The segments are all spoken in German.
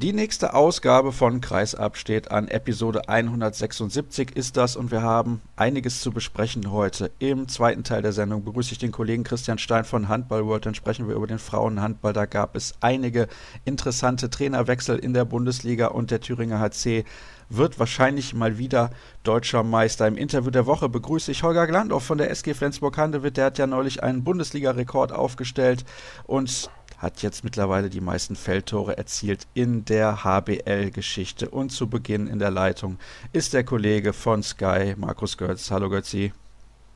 Die nächste Ausgabe von Kreisab steht an. Episode 176 ist das und wir haben einiges zu besprechen heute. Im zweiten Teil der Sendung begrüße ich den Kollegen Christian Stein von Handball World. Dann sprechen wir über den Frauenhandball. Da gab es einige interessante Trainerwechsel in der Bundesliga und der Thüringer HC wird wahrscheinlich mal wieder deutscher Meister. Im Interview der Woche begrüße ich Holger Glandorf von der SG Flensburg-Handewitt. Der hat ja neulich einen Bundesliga-Rekord aufgestellt und hat jetzt mittlerweile die meisten Feldtore erzielt in der HBL-Geschichte. Und zu Beginn in der Leitung ist der Kollege von Sky, Markus Götz. Hallo Götzi.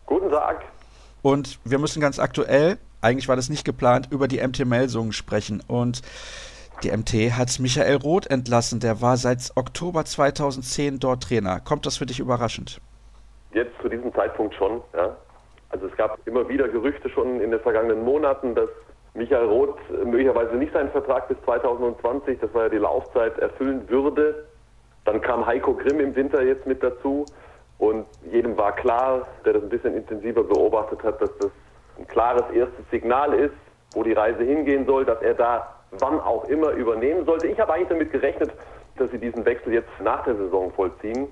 Guten Tag. Und wir müssen ganz aktuell, eigentlich war das nicht geplant, über die MT Melsungen sprechen. Und die MT hat Michael Roth entlassen. Der war seit Oktober 2010 dort Trainer. Kommt das für dich überraschend? Jetzt zu diesem Zeitpunkt schon, ja. Also es gab immer wieder Gerüchte schon in den vergangenen Monaten, dass Michael Roth möglicherweise nicht seinen Vertrag bis 2020, das war ja die Laufzeit, erfüllen würde. Dann kam Heiko Grimm im Winter jetzt mit dazu und jedem war klar, der das ein bisschen intensiver beobachtet hat, dass das ein klares erstes Signal ist, wo die Reise hingehen soll, dass er da wann auch immer übernehmen sollte. Ich habe eigentlich damit gerechnet, dass sie diesen Wechsel jetzt nach der Saison vollziehen.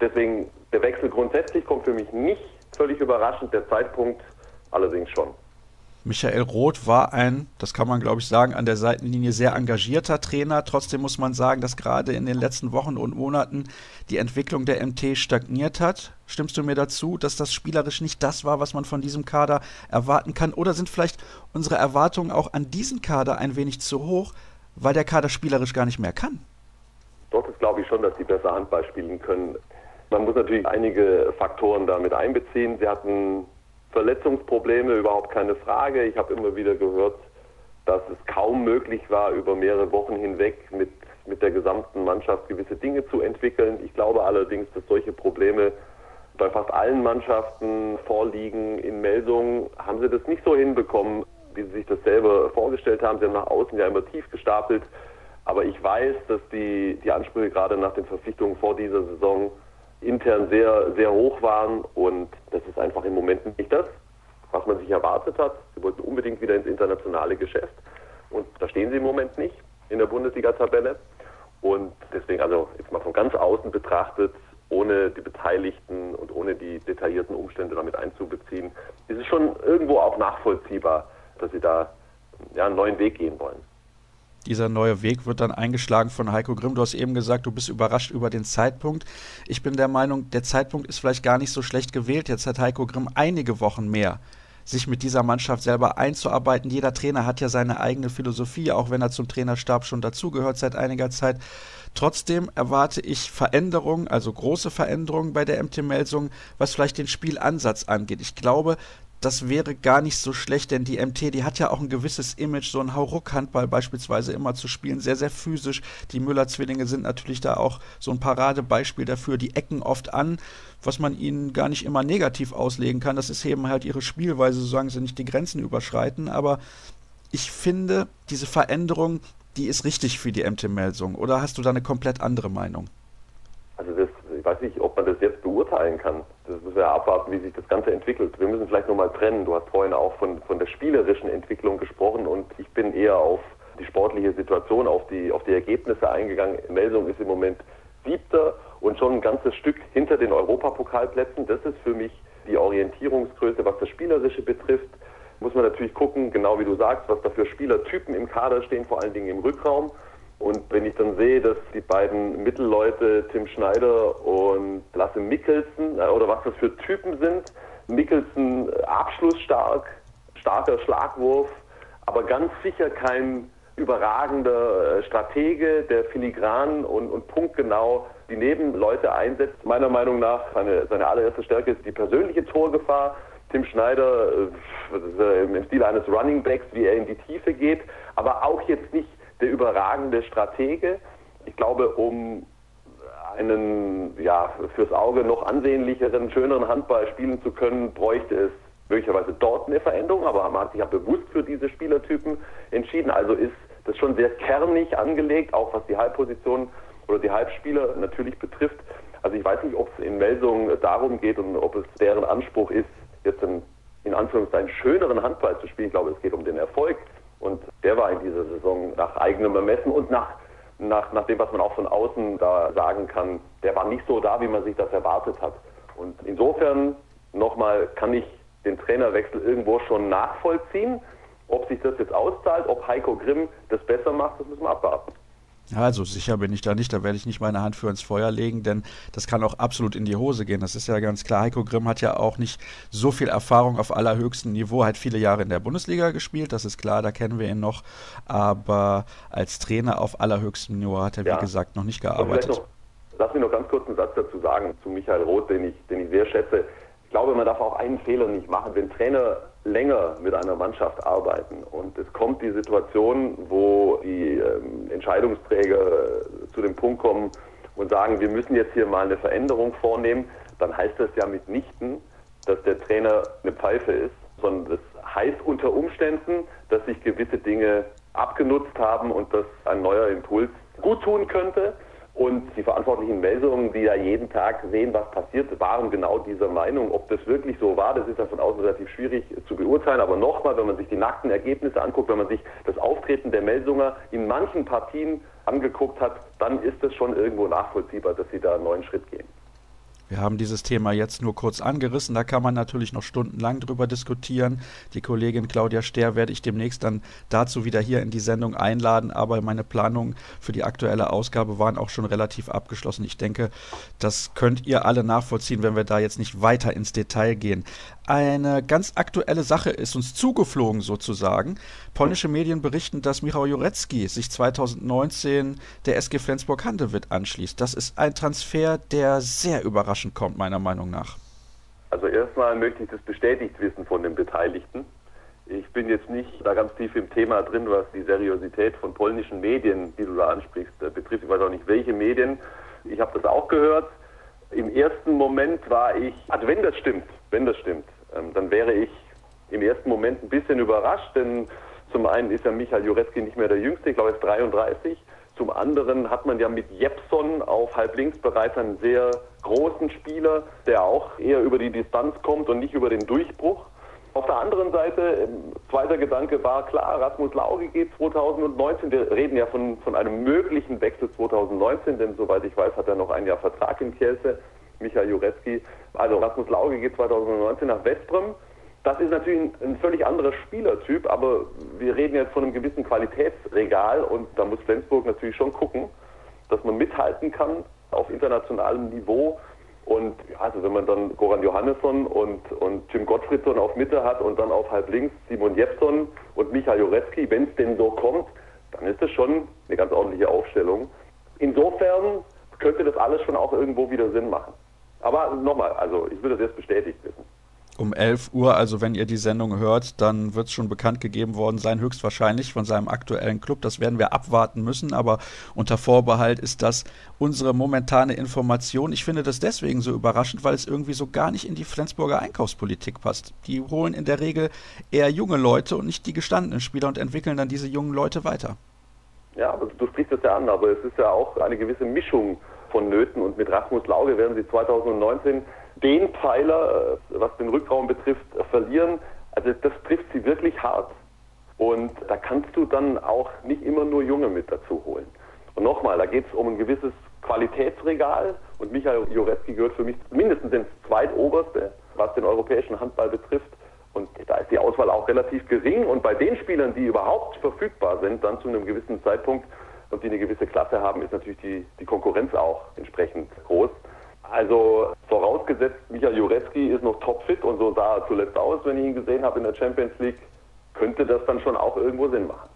Deswegen der Wechsel grundsätzlich kommt für mich nicht völlig überraschend, der Zeitpunkt allerdings schon. Michael Roth war ein, das kann man glaube ich sagen, an der Seitenlinie sehr engagierter Trainer. Trotzdem muss man sagen, dass gerade in den letzten Wochen und Monaten die Entwicklung der MT stagniert hat. Stimmst du mir dazu, dass das spielerisch nicht das war, was man von diesem Kader erwarten kann? Oder sind vielleicht unsere Erwartungen auch an diesen Kader ein wenig zu hoch, weil der Kader spielerisch gar nicht mehr kann? Dort ist glaube ich schon, dass sie besser Handball spielen können. Man muss natürlich einige Faktoren damit einbeziehen. Sie hatten Verletzungsprobleme, überhaupt keine Frage. Ich habe immer wieder gehört, dass es kaum möglich war, über mehrere Wochen hinweg mit, mit der gesamten Mannschaft gewisse Dinge zu entwickeln. Ich glaube allerdings, dass solche Probleme bei fast allen Mannschaften vorliegen. In Melsungen haben sie das nicht so hinbekommen, wie sie sich das selber vorgestellt haben. Sie haben nach außen ja immer tief gestapelt. Aber ich weiß, dass die, die Ansprüche gerade nach den Verpflichtungen vor dieser Saison intern sehr, sehr hoch waren und das ist einfach im Moment nicht das, was man sich erwartet hat. Sie wollten unbedingt wieder ins internationale Geschäft und da stehen sie im Moment nicht in der Bundesliga-Tabelle. Und deswegen, also jetzt mal von ganz außen betrachtet, ohne die Beteiligten und ohne die detaillierten Umstände damit einzubeziehen, ist es schon irgendwo auch nachvollziehbar, dass sie da ja, einen neuen Weg gehen wollen. Dieser neue Weg wird dann eingeschlagen von Heiko Grimm. Du hast eben gesagt, du bist überrascht über den Zeitpunkt. Ich bin der Meinung, der Zeitpunkt ist vielleicht gar nicht so schlecht gewählt. Jetzt hat Heiko Grimm einige Wochen mehr sich mit dieser Mannschaft selber einzuarbeiten. Jeder Trainer hat ja seine eigene Philosophie, auch wenn er zum Trainerstab schon dazugehört seit einiger Zeit. Trotzdem erwarte ich Veränderungen, also große Veränderungen bei der MT Melsung, was vielleicht den Spielansatz angeht. Ich glaube, das wäre gar nicht so schlecht, denn die MT, die hat ja auch ein gewisses Image, so ein Hauruck-Handball beispielsweise immer zu spielen, sehr, sehr physisch. Die Müller-Zwillinge sind natürlich da auch so ein Paradebeispiel dafür. Die ecken oft an, was man ihnen gar nicht immer negativ auslegen kann. Das ist eben halt ihre Spielweise, solange sie nicht die Grenzen überschreiten. Aber ich finde, diese Veränderung, die ist richtig für die MT Melsung. Oder hast du da eine komplett andere Meinung? Weiß nicht, ob man das jetzt beurteilen kann. Das müssen wir abwarten, wie sich das Ganze entwickelt. Wir müssen vielleicht nochmal trennen. Du hast vorhin auch von, von der spielerischen Entwicklung gesprochen und ich bin eher auf die sportliche Situation, auf die, auf die Ergebnisse eingegangen. Melsung ist im Moment siebter und schon ein ganzes Stück hinter den Europapokalplätzen. Das ist für mich die Orientierungsgröße, was das Spielerische betrifft. Muss man natürlich gucken, genau wie du sagst, was da für Spielertypen im Kader stehen, vor allen Dingen im Rückraum. Und wenn ich dann sehe, dass die beiden Mittelleute, Tim Schneider und Lasse Mikkelsen, äh, oder was das für Typen sind, Mikkelsen äh, abschlussstark, starker Schlagwurf, aber ganz sicher kein überragender äh, Stratege, der filigran und, und punktgenau die Nebenleute einsetzt. Meiner Meinung nach seine, seine allererste Stärke ist die persönliche Torgefahr. Tim Schneider im Stil eines Running Backs, wie er in die Tiefe geht, aber auch jetzt nicht der überragende Stratege. Ich glaube, um einen ja, fürs Auge noch ansehnlicheren, schöneren Handball spielen zu können, bräuchte es möglicherweise dort eine Veränderung, aber man hat sich ja bewusst für diese Spielertypen entschieden. Also ist das schon sehr kernig angelegt, auch was die Halbposition oder die Halbspieler natürlich betrifft. Also ich weiß nicht, ob es in Melsungen darum geht und ob es deren Anspruch ist, jetzt einen, in Anführungszeichen schöneren Handball zu spielen. Ich glaube, es geht um den Erfolg. Und der war in dieser Saison nach eigenem Ermessen und nach nach, nach dem, was man auch von außen da sagen kann, der war nicht so da, wie man sich das erwartet hat. Und insofern nochmal kann ich den Trainerwechsel irgendwo schon nachvollziehen. Ob sich das jetzt auszahlt, ob Heiko Grimm das besser macht, das müssen wir abwarten. Also sicher bin ich da nicht, da werde ich nicht meine Hand für ins Feuer legen, denn das kann auch absolut in die Hose gehen. Das ist ja ganz klar. Heiko Grimm hat ja auch nicht so viel Erfahrung auf allerhöchstem Niveau, hat viele Jahre in der Bundesliga gespielt, das ist klar, da kennen wir ihn noch. Aber als Trainer auf allerhöchstem Niveau hat er, ja. wie gesagt, noch nicht gearbeitet. Noch, lass mich noch ganz kurz einen Satz dazu sagen zu Michael Roth, den ich, den ich sehr schätze. Ich glaube, man darf auch einen Fehler nicht machen. Wenn Trainer länger mit einer Mannschaft arbeiten und es kommt die Situation, wo die ähm, Entscheidungsträger äh, zu dem Punkt kommen und sagen, wir müssen jetzt hier mal eine Veränderung vornehmen, dann heißt das ja mitnichten, dass der Trainer eine Pfeife ist, sondern das heißt unter Umständen, dass sich gewisse Dinge abgenutzt haben und dass ein neuer Impuls gut tun könnte. Und die verantwortlichen Meldungen, die ja jeden Tag sehen, was passiert, waren genau dieser Meinung. Ob das wirklich so war, das ist dann von außen relativ schwierig zu beurteilen. Aber nochmal, wenn man sich die nackten Ergebnisse anguckt, wenn man sich das Auftreten der Melsunger in manchen Partien angeguckt hat, dann ist es schon irgendwo nachvollziehbar, dass sie da einen neuen Schritt gehen. Wir haben dieses Thema jetzt nur kurz angerissen, da kann man natürlich noch stundenlang drüber diskutieren. Die Kollegin Claudia Ster werde ich demnächst dann dazu wieder hier in die Sendung einladen, aber meine Planungen für die aktuelle Ausgabe waren auch schon relativ abgeschlossen. Ich denke, das könnt ihr alle nachvollziehen, wenn wir da jetzt nicht weiter ins Detail gehen. Eine ganz aktuelle Sache ist uns zugeflogen sozusagen. Polnische Medien berichten, dass Michał Jurecki sich 2019 der SG Flensburg-Handewitt anschließt. Das ist ein Transfer, der sehr überraschend kommt, meiner Meinung nach. Also erstmal möchte ich das bestätigt wissen von den Beteiligten. Ich bin jetzt nicht da ganz tief im Thema drin, was die Seriosität von polnischen Medien, die du da ansprichst, äh, betrifft. Ich weiß auch nicht, welche Medien. Ich habe das auch gehört. Im ersten Moment war ich, also wenn das stimmt, wenn das stimmt, ähm, dann wäre ich im ersten Moment ein bisschen überrascht, denn zum einen ist ja Michael Jurecki nicht mehr der Jüngste, ich glaube er ist 33. Zum anderen hat man ja mit Jepson auf halblinks bereits einen sehr großen Spieler, der auch eher über die Distanz kommt und nicht über den Durchbruch. Auf der anderen Seite, ähm, zweiter Gedanke war klar, Rasmus Lauge geht 2019. Wir reden ja von, von einem möglichen Wechsel 2019, denn soweit ich weiß, hat er noch ein Jahr Vertrag in Kielce. Michael Jurecki. Also Rasmus Lauge geht 2019 nach Westbrem. Das ist natürlich ein, ein, völlig anderer Spielertyp, aber wir reden jetzt von einem gewissen Qualitätsregal und da muss Flensburg natürlich schon gucken, dass man mithalten kann auf internationalem Niveau. Und ja, also wenn man dann Goran Johannesson und, und Tim Gottfriedson auf Mitte hat und dann auf halb links Simon Jepson und Michael Jurecki, wenn es denn so kommt, dann ist das schon eine ganz ordentliche Aufstellung. Insofern könnte das alles schon auch irgendwo wieder Sinn machen. Aber nochmal, also ich würde das jetzt bestätigt wissen. Um 11 Uhr, also wenn ihr die Sendung hört, dann wird es schon bekannt gegeben worden sein, höchstwahrscheinlich von seinem aktuellen Club. Das werden wir abwarten müssen, aber unter Vorbehalt ist das unsere momentane Information. Ich finde das deswegen so überraschend, weil es irgendwie so gar nicht in die Flensburger Einkaufspolitik passt. Die holen in der Regel eher junge Leute und nicht die gestandenen Spieler und entwickeln dann diese jungen Leute weiter. Ja, aber du sprichst das ja an, aber es ist ja auch eine gewisse Mischung vonnöten. Und mit Rasmus Lauge werden sie 2019 den Pfeiler, äh, was den Rückraum betrifft, verlieren. Also das trifft sie wirklich hart. Und da kannst du dann auch nicht immer nur Junge mit dazu holen. Und nochmal, da geht es um ein gewisses Qualitätsregal und Michael Jurecki gehört für mich mindestens ins zweitoberste, was den europäischen Handball betrifft. Und da ist die Auswahl auch relativ gering. Und bei den Spielern, die überhaupt verfügbar sind, dann zu einem gewissen Zeitpunkt, und die eine gewisse Klasse haben, ist natürlich die, die Konkurrenz auch entsprechend groß. Also vorausgesetzt, Michael Jurecki ist noch topfit und so sah er zuletzt aus, wenn ich ihn gesehen habe in der Champions League, könnte das dann schon auch irgendwo Sinn machen.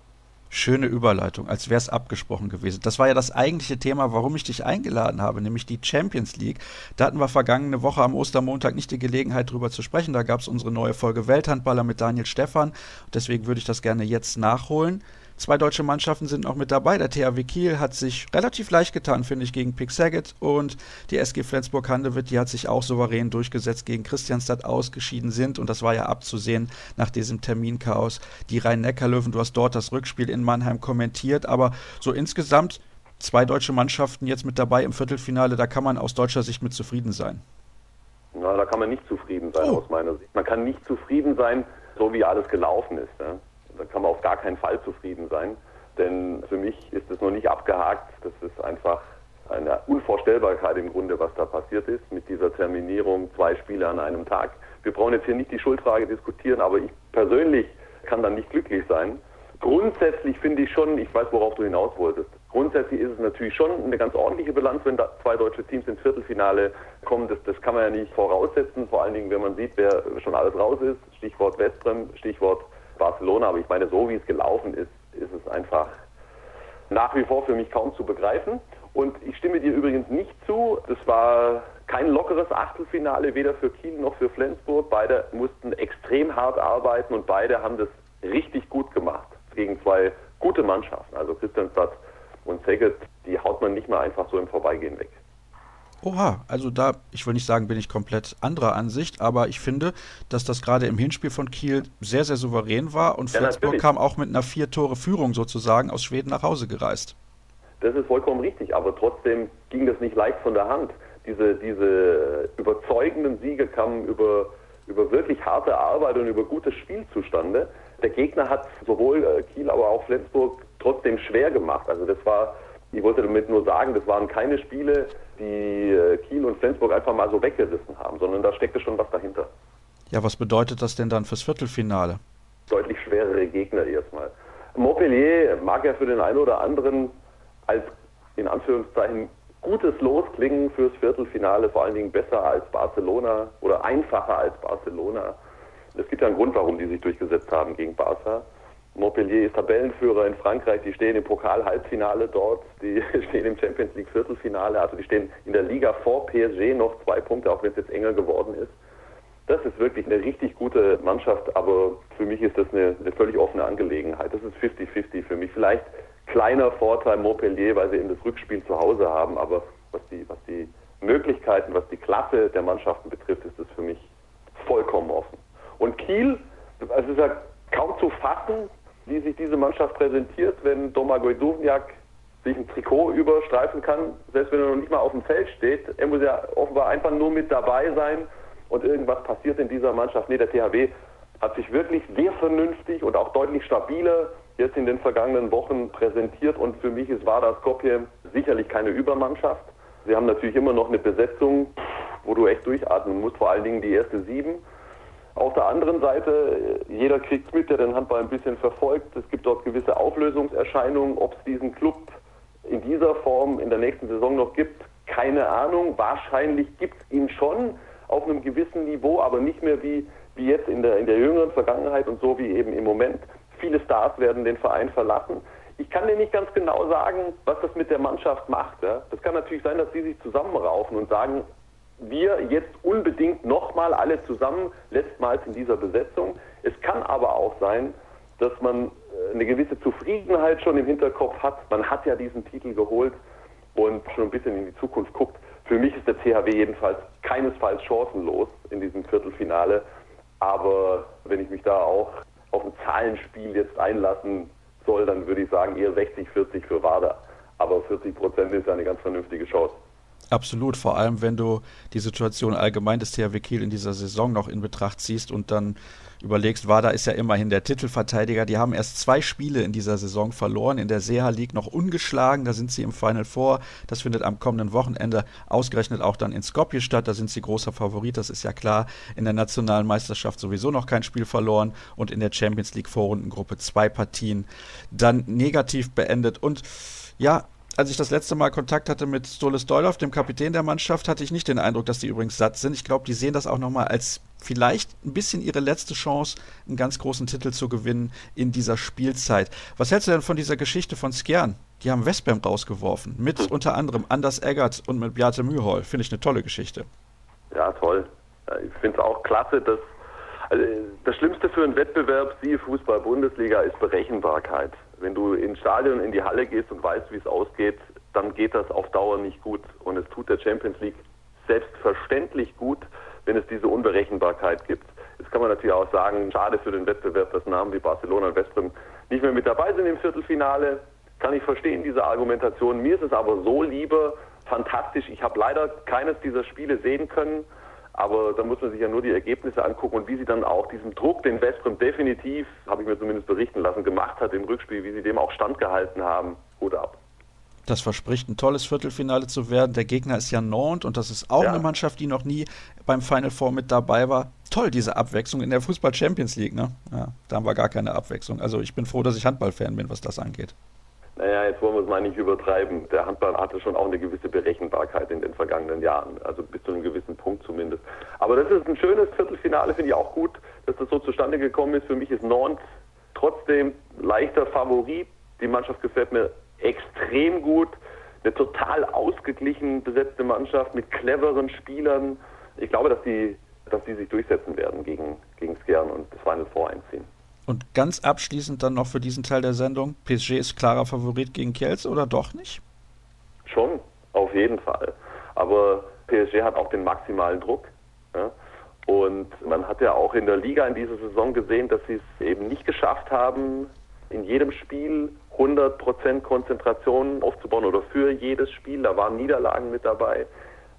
Schöne Überleitung, als wäre es abgesprochen gewesen. Das war ja das eigentliche Thema, warum ich dich eingeladen habe, nämlich die Champions League. Da hatten wir vergangene Woche am Ostermontag nicht die Gelegenheit, drüber zu sprechen. Da gab es unsere neue Folge Welthandballer mit Daniel Stephan. Deswegen würde ich das gerne jetzt nachholen. Zwei deutsche Mannschaften sind noch mit dabei. Der THW Kiel hat sich relativ leicht getan, finde ich, gegen Pick Saget und die SG Flensburg-Handewitt, die hat sich auch souverän durchgesetzt gegen Christianstadt ausgeschieden sind und das war ja abzusehen nach diesem Terminchaos. Die Rhein-Neckar-Löwen, du hast dort das Rückspiel in Mannheim kommentiert, aber so insgesamt zwei deutsche Mannschaften jetzt mit dabei im Viertelfinale, da kann man aus deutscher Sicht mit zufrieden sein. Na, da kann man nicht zufrieden sein oh. aus meiner Sicht. Man kann nicht zufrieden sein, so wie alles gelaufen ist. Ja da kann man auf gar keinen Fall zufrieden sein. denn für mich ist es noch nicht abgehakt. Das ist einfach eine Unvorstellbarkeit im Grunde, was da passiert ist mit dieser Terminierung, zwei Spiele an einem Tag. Wir brauchen jetzt hier nicht die Schuldfrage diskutieren, aber ich persönlich kann dann nicht glücklich sein. Grundsätzlich finde ich schon, ich weiß, worauf du hinaus wolltest. Grundsätzlich ist es natürlich schon eine ganz ordentliche Bilanz, wenn zwei deutsche Teams ins Viertelfinale kommen. Das, das kann man ja nicht voraussetzen, vor allen Dingen, wenn man sieht, wer schon alles raus ist. Stichwort Westbrem, Stichwort Barcelona. Aber ich meine, so wie es gelaufen ist, ist es einfach nach wie vor für mich kaum zu begreifen. Und ich stimme dir übrigens nicht zu. Das war kein lockeres Achtelfinale, weder für Kiel noch für Flensburg. Beide mussten extrem hart arbeiten und beide haben das richtig gut gemacht gegen zwei gute Mannschaften. Also Christianstadt und Szeged, die haut man nicht mal einfach so im Vorbeigehen weg. Oha, also da, ich will nicht sagen, bin ich komplett anderer Ansicht, aber ich finde, dass das gerade im Hinspiel von Kiel sehr, sehr souverän war und ja, Flensburg kam auch mit einer Vier-Tore-Führung sozusagen aus Schweden nach Hause gereist. Das ist vollkommen richtig, aber trotzdem ging das nicht leicht von der Hand. Diese, diese überzeugenden Siege kamen über, über wirklich harte Arbeit und über gutes Spiel zustande. Der Gegner hat sowohl äh, Kiel, aber auch Flensburg trotzdem schwer gemacht. Also das war, ich wollte damit nur sagen, das waren keine Spiele, die äh, Kiel und Flensburg einfach mal so weggerissen haben, sondern da steckte schon was dahinter. Ja, was bedeutet das denn dann fürs Viertelfinale? Deutlich schwerere Gegner erstmal. Montpellier mag ja für den einen oder anderen als in Anführungszeichen gutes Los klingen fürs Viertelfinale, vor allen Dingen besser als Barcelona oder einfacher als Barcelona. Es gibt ja einen Grund, warum die sich durchgesetzt haben gegen Barca. Montpellier ist Tabellenführer in Frankreich, die stehen im Pokal-Halbfinale dort, die stehen im Champions League Viertelfinale, also die stehen in der Liga vor PSG noch zwei Punkte, auch wenn es jetzt enger geworden ist. Das ist wirklich eine richtig gute Mannschaft, aber für mich ist das eine, eine völlig offene Angelegenheit. Das ist 50-50 für mich. Vielleicht kleiner Vorteil Montpellier, weil sie eben das Rückspiel zu Hause haben, aber was die, was die Möglichkeiten, was die Klasse der Mannschaften betrifft, ist das für mich vollkommen offen. Und Kiel, es ist ja kaum zu fassen, wie sich diese Mannschaft präsentiert, wenn Domagoj Duvniak sich ein Trikot überstreifen kann, selbst wenn er noch nicht mal auf dem Feld steht. Er muss ja offenbar einfach nur mit dabei sein und irgendwas passiert in dieser Mannschaft. Nee, der THW hat sich wirklich sehr vernünftig und auch deutlich stabiler jetzt in den vergangenen Wochen präsentiert und für mich ist Vardar Skopje sicherlich keine Übermannschaft. Sie haben natürlich immer noch eine Besetzung, wo du echt durchatmen musst, vor allen Dingen die erste sieben. Auf der anderen Seite, jeder kriegt mit, der den Handball ein bisschen verfolgt. Es gibt dort gewisse Auflösungserscheinungen. Ob es diesen Club in dieser Form in der nächsten Saison noch gibt, keine Ahnung. Wahrscheinlich gibt es ihn schon auf einem gewissen Niveau, aber nicht mehr wie, wie jetzt in der, in der jüngeren Vergangenheit und so wie eben im Moment. Viele Stars werden den Verein verlassen. Ich kann dir nicht ganz genau sagen, was das mit der Mannschaft macht. Ja. Das kann natürlich sein, dass sie sich zusammenraufen und sagen, wir jetzt unbedingt nochmal alle zusammen, letztmals in dieser Besetzung. Es kann aber auch sein, dass man äh, eine gewisse Zufriedenheit schon im Hinterkopf hat. Man hat ja diesen Titel geholt und schon ein bisschen in die Zukunft guckt. Für mich ist der CHW jedenfalls keinesfalls chancenlos in diesem Viertelfinale. Aber wenn ich mich da auch auf ein Zahlenspiel jetzt einlassen soll, dann würde ich sagen eher 60-40 für WADA. Aber 40 Prozent ist ja eine ganz vernünftige Chance. Absolut, vor allem wenn du die Situation allgemein des THW Kiel in dieser Saison noch in Betracht ziehst und dann überlegst, Wada ist ja immerhin der Titelverteidiger. Die haben erst zwei Spiele in dieser Saison verloren, in der Seha League noch ungeschlagen, da sind sie im Final Four. Das findet am kommenden Wochenende ausgerechnet auch dann in Skopje statt. Da sind sie großer Favorit, das ist ja klar. In der nationalen Meisterschaft sowieso noch kein Spiel verloren und in der Champions League Vorrundengruppe zwei Partien dann negativ beendet. Und ja, als ich das letzte Mal Kontakt hatte mit Stolis Doilov, dem Kapitän der Mannschaft, hatte ich nicht den Eindruck, dass die übrigens satt sind. Ich glaube, die sehen das auch nochmal als vielleicht ein bisschen ihre letzte Chance, einen ganz großen Titel zu gewinnen in dieser Spielzeit. Was hältst du denn von dieser Geschichte von Skjern? Die haben Westbam rausgeworfen, mit unter anderem Anders Eggert und mit Beate Mühol. Finde ich eine tolle Geschichte. Ja, toll. Ich finde es auch klasse, dass also das Schlimmste für einen Wettbewerb, siehe Fußball-Bundesliga, ist Berechenbarkeit. Wenn du ins Stadion, in die Halle gehst und weißt, wie es ausgeht, dann geht das auf Dauer nicht gut. Und es tut der Champions League selbstverständlich gut, wenn es diese Unberechenbarkeit gibt. Jetzt kann man natürlich auch sagen, schade für den Wettbewerb, dass Namen wie Barcelona und Westbrem nicht mehr mit dabei sind im Viertelfinale. Kann ich verstehen, diese Argumentation. Mir ist es aber so lieber, fantastisch. Ich habe leider keines dieser Spiele sehen können Aber da muss man sich ja nur die Ergebnisse angucken und wie sie dann auch diesem Druck, den Westbrem definitiv, habe ich mir zumindest berichten lassen, gemacht hat im Rückspiel, wie sie dem auch standgehalten haben. Hut ab. Das verspricht ein tolles Viertelfinale zu werden. Der Gegner ist ja Nantes und das ist auch ja. eine Mannschaft, die noch nie beim Final Four mit dabei war. Toll, diese Abwechslung in der Fußball Champions League, ne? Ja, da haben wir gar keine Abwechslung. Also ich bin froh, dass ich Handballfan bin, was das angeht. Naja, jetzt wollen wir es mal nicht übertreiben. Der Handball hatte schon auch eine gewisse Berechenbarkeit in den vergangenen Jahren, also bis zu einem gewissen Punkt zumindest. Aber das ist ein schönes Viertelfinale, finde ich auch gut, dass das so zustande gekommen ist. Für mich ist Nantes trotzdem leichter Favorit. Die Mannschaft gefällt mir extrem gut. Eine total ausgeglichen besetzte Mannschaft mit cleveren Spielern. Ich glaube, dass die, dass die sich durchsetzen werden gegen, gegen Skjern und das Final Four einziehen. Und ganz abschließend dann noch für diesen Teil der Sendung, PSG ist klarer Favorit gegen Kielce oder doch nicht? Schon, auf jeden Fall. Aber PSG hat auch den maximalen Druck. Ja? Und man hat ja auch in der Liga in dieser Saison gesehen, dass sie es eben nicht geschafft haben, in jedem Spiel 100% Konzentration aufzubauen oder für jedes Spiel. Da waren Niederlagen mit dabei.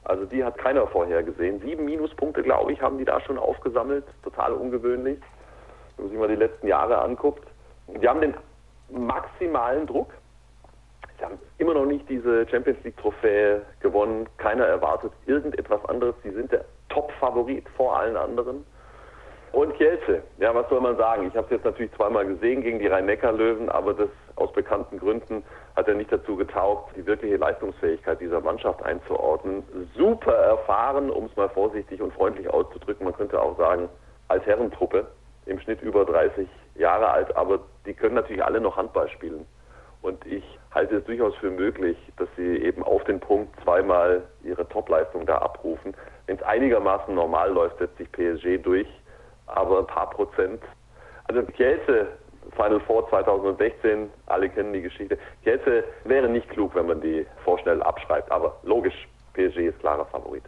Also die hat keiner vorher gesehen. Sieben Minuspunkte, glaube ich, haben die da schon aufgesammelt. Total ungewöhnlich, wenn man sich mal die letzten Jahre anguckt. Die haben den maximalen Druck. Sie haben immer noch nicht diese Champions League Trophäe gewonnen. Keiner erwartet irgendetwas anderes. Sie sind der Top-Favorit vor allen anderen. Und Kielce, ja, was soll man sagen? Ich habe es jetzt natürlich zweimal gesehen gegen die Rhein-Neckar-Löwen, aber das aus bekannten Gründen hat er nicht dazu getaugt, die wirkliche Leistungsfähigkeit dieser Mannschaft einzuordnen. Super erfahren, um es mal vorsichtig und freundlich auszudrücken. Man könnte auch sagen, als Herrentruppe, im Schnitt über 30 Jahre alt, aber die können natürlich alle noch Handball spielen. Und ich halte es durchaus für möglich, dass sie eben auf den Punkt zweimal ihre Topleistung da abrufen. Wenn es einigermaßen normal läuft, setzt sich PSG durch aber ein paar Prozent. Also Kielce, Final Four 2016, alle kennen die Geschichte. Kielce wäre nicht klug, wenn man die vorschnell abschreibt, aber logisch, PSG ist klarer Favorit.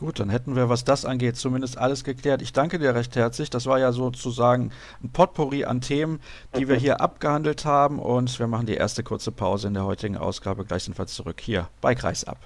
Gut, dann hätten wir, was das angeht, zumindest alles geklärt. Ich danke dir recht herzlich. Das war ja sozusagen ein Potpourri an Themen, die wir hier abgehandelt haben. Und wir machen die erste kurze Pause in der heutigen Ausgabe. Gleich sind wir zurück hier bei Kreisab.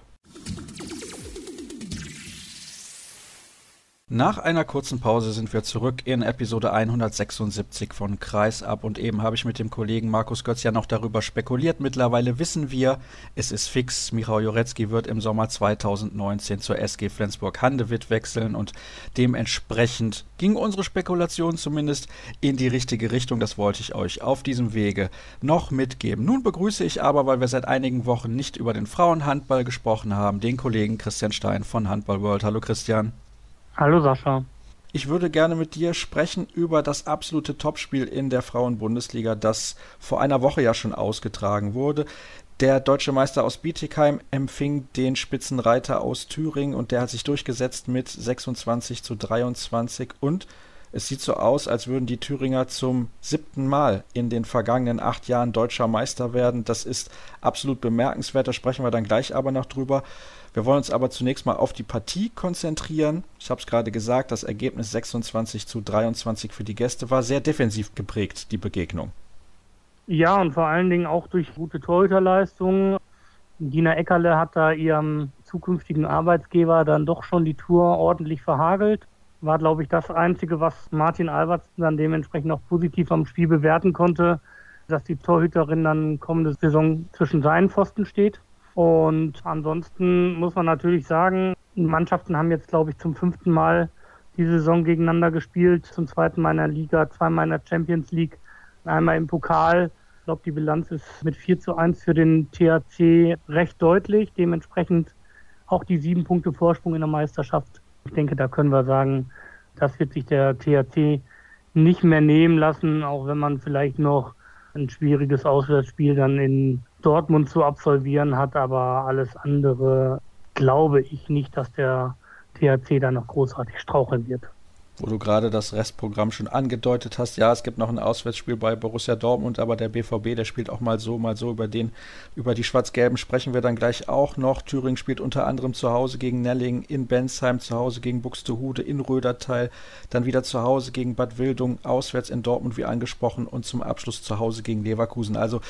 Nach einer kurzen Pause sind wir zurück in Episode 176 von Kreisab und eben habe ich mit dem Kollegen Markus Götz ja noch darüber spekuliert. Mittlerweile wissen wir, es ist fix, Michał Jurecki wird im Sommer 2019 zur SG Flensburg-Handewitt wechseln und dementsprechend ging unsere Spekulation zumindest in die richtige Richtung. Das wollte ich euch auf diesem Wege noch mitgeben. Nun begrüße ich aber, weil wir seit einigen Wochen nicht über den Frauenhandball gesprochen haben, den Kollegen Christian Stein von Handball World. Hallo Christian. Hallo Sascha. Ich würde gerne mit dir sprechen über das absolute Topspiel in der Frauenbundesliga, das vor einer Woche ja schon ausgetragen wurde. Der deutsche Meister aus Bietigheim empfing den Spitzenreiter aus Thüringen und der hat sich durchgesetzt mit 26 zu 23 und es sieht so aus, als würden die Thüringer zum siebten Mal in den vergangenen acht Jahren deutscher Meister werden. Das ist absolut bemerkenswert, da sprechen wir dann gleich aber noch drüber. Wir wollen uns aber zunächst mal auf die Partie konzentrieren. Ich habe es gerade gesagt, das Ergebnis 26 zu 23 für die Gäste war sehr defensiv geprägt, die Begegnung. Ja, und vor allen Dingen auch durch gute Torhüterleistungen. Dina Eckerle hat da ihrem zukünftigen Arbeitsgeber dann doch schon die Tour ordentlich verhagelt. War, glaube ich, das Einzige, was Martin Albertsen dann dementsprechend auch positiv am Spiel bewerten konnte, dass die Torhüterin dann kommende Saison zwischen seinen Pfosten steht. Und ansonsten muss man natürlich sagen, Mannschaften haben jetzt, glaube ich, zum fünften Mal die Saison gegeneinander gespielt, zum zweiten Mal in der Liga, zweimal in der Champions League, einmal im Pokal. Ich glaube, die Bilanz ist mit 4 zu 1 für den THC recht deutlich. Dementsprechend auch die sieben Punkte Vorsprung in der Meisterschaft. Ich denke, da können wir sagen, das wird sich der THC nicht mehr nehmen lassen, auch wenn man vielleicht noch ein schwieriges Auswärtsspiel dann in Dortmund zu absolvieren hat, aber alles andere glaube ich nicht, dass der THC da noch großartig straucheln wird. Wo du gerade das Restprogramm schon angedeutet hast. Ja, es gibt noch ein Auswärtsspiel bei Borussia Dortmund, aber der BVB, der spielt auch mal so, mal so. Über den, über die Schwarz-Gelben sprechen wir dann gleich auch noch. Thüringen spielt unter anderem zu Hause gegen Nelling, in Bensheim zu Hause gegen Buxtehude, in Röderteil, dann wieder zu Hause gegen Bad Wildung, auswärts in Dortmund, wie angesprochen, und zum Abschluss zu Hause gegen Leverkusen. Also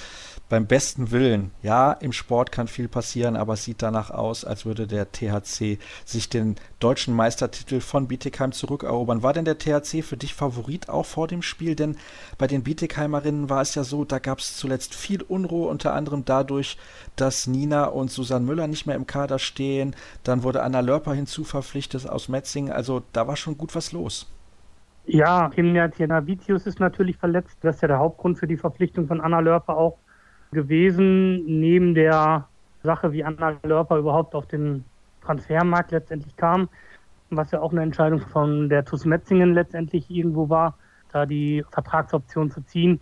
beim besten Willen, ja, im Sport kann viel passieren, aber es sieht danach aus, als würde der THC sich den deutschen Meistertitel von Bietigheim zurückerobern. War denn der THC für dich Favorit auch vor dem Spiel? Denn bei den Bietigheimerinnen war es ja so, da gab es zuletzt viel Unruhe, unter anderem dadurch, dass Nina und Susanne Müller nicht mehr im Kader stehen. Dann wurde Anna Lörper hinzuverpflichtet aus Metzing. Also da war schon gut was los. Ja, Kimnia Tienavicius ist natürlich verletzt. Das ist ja der Hauptgrund für die Verpflichtung von Anna Lörper auch gewesen, neben der Sache, wie Anna Lörper überhaupt auf den Transfermarkt letztendlich kam, was ja auch eine Entscheidung von der TuS Metzingen letztendlich irgendwo war, da die Vertragsoption zu ziehen.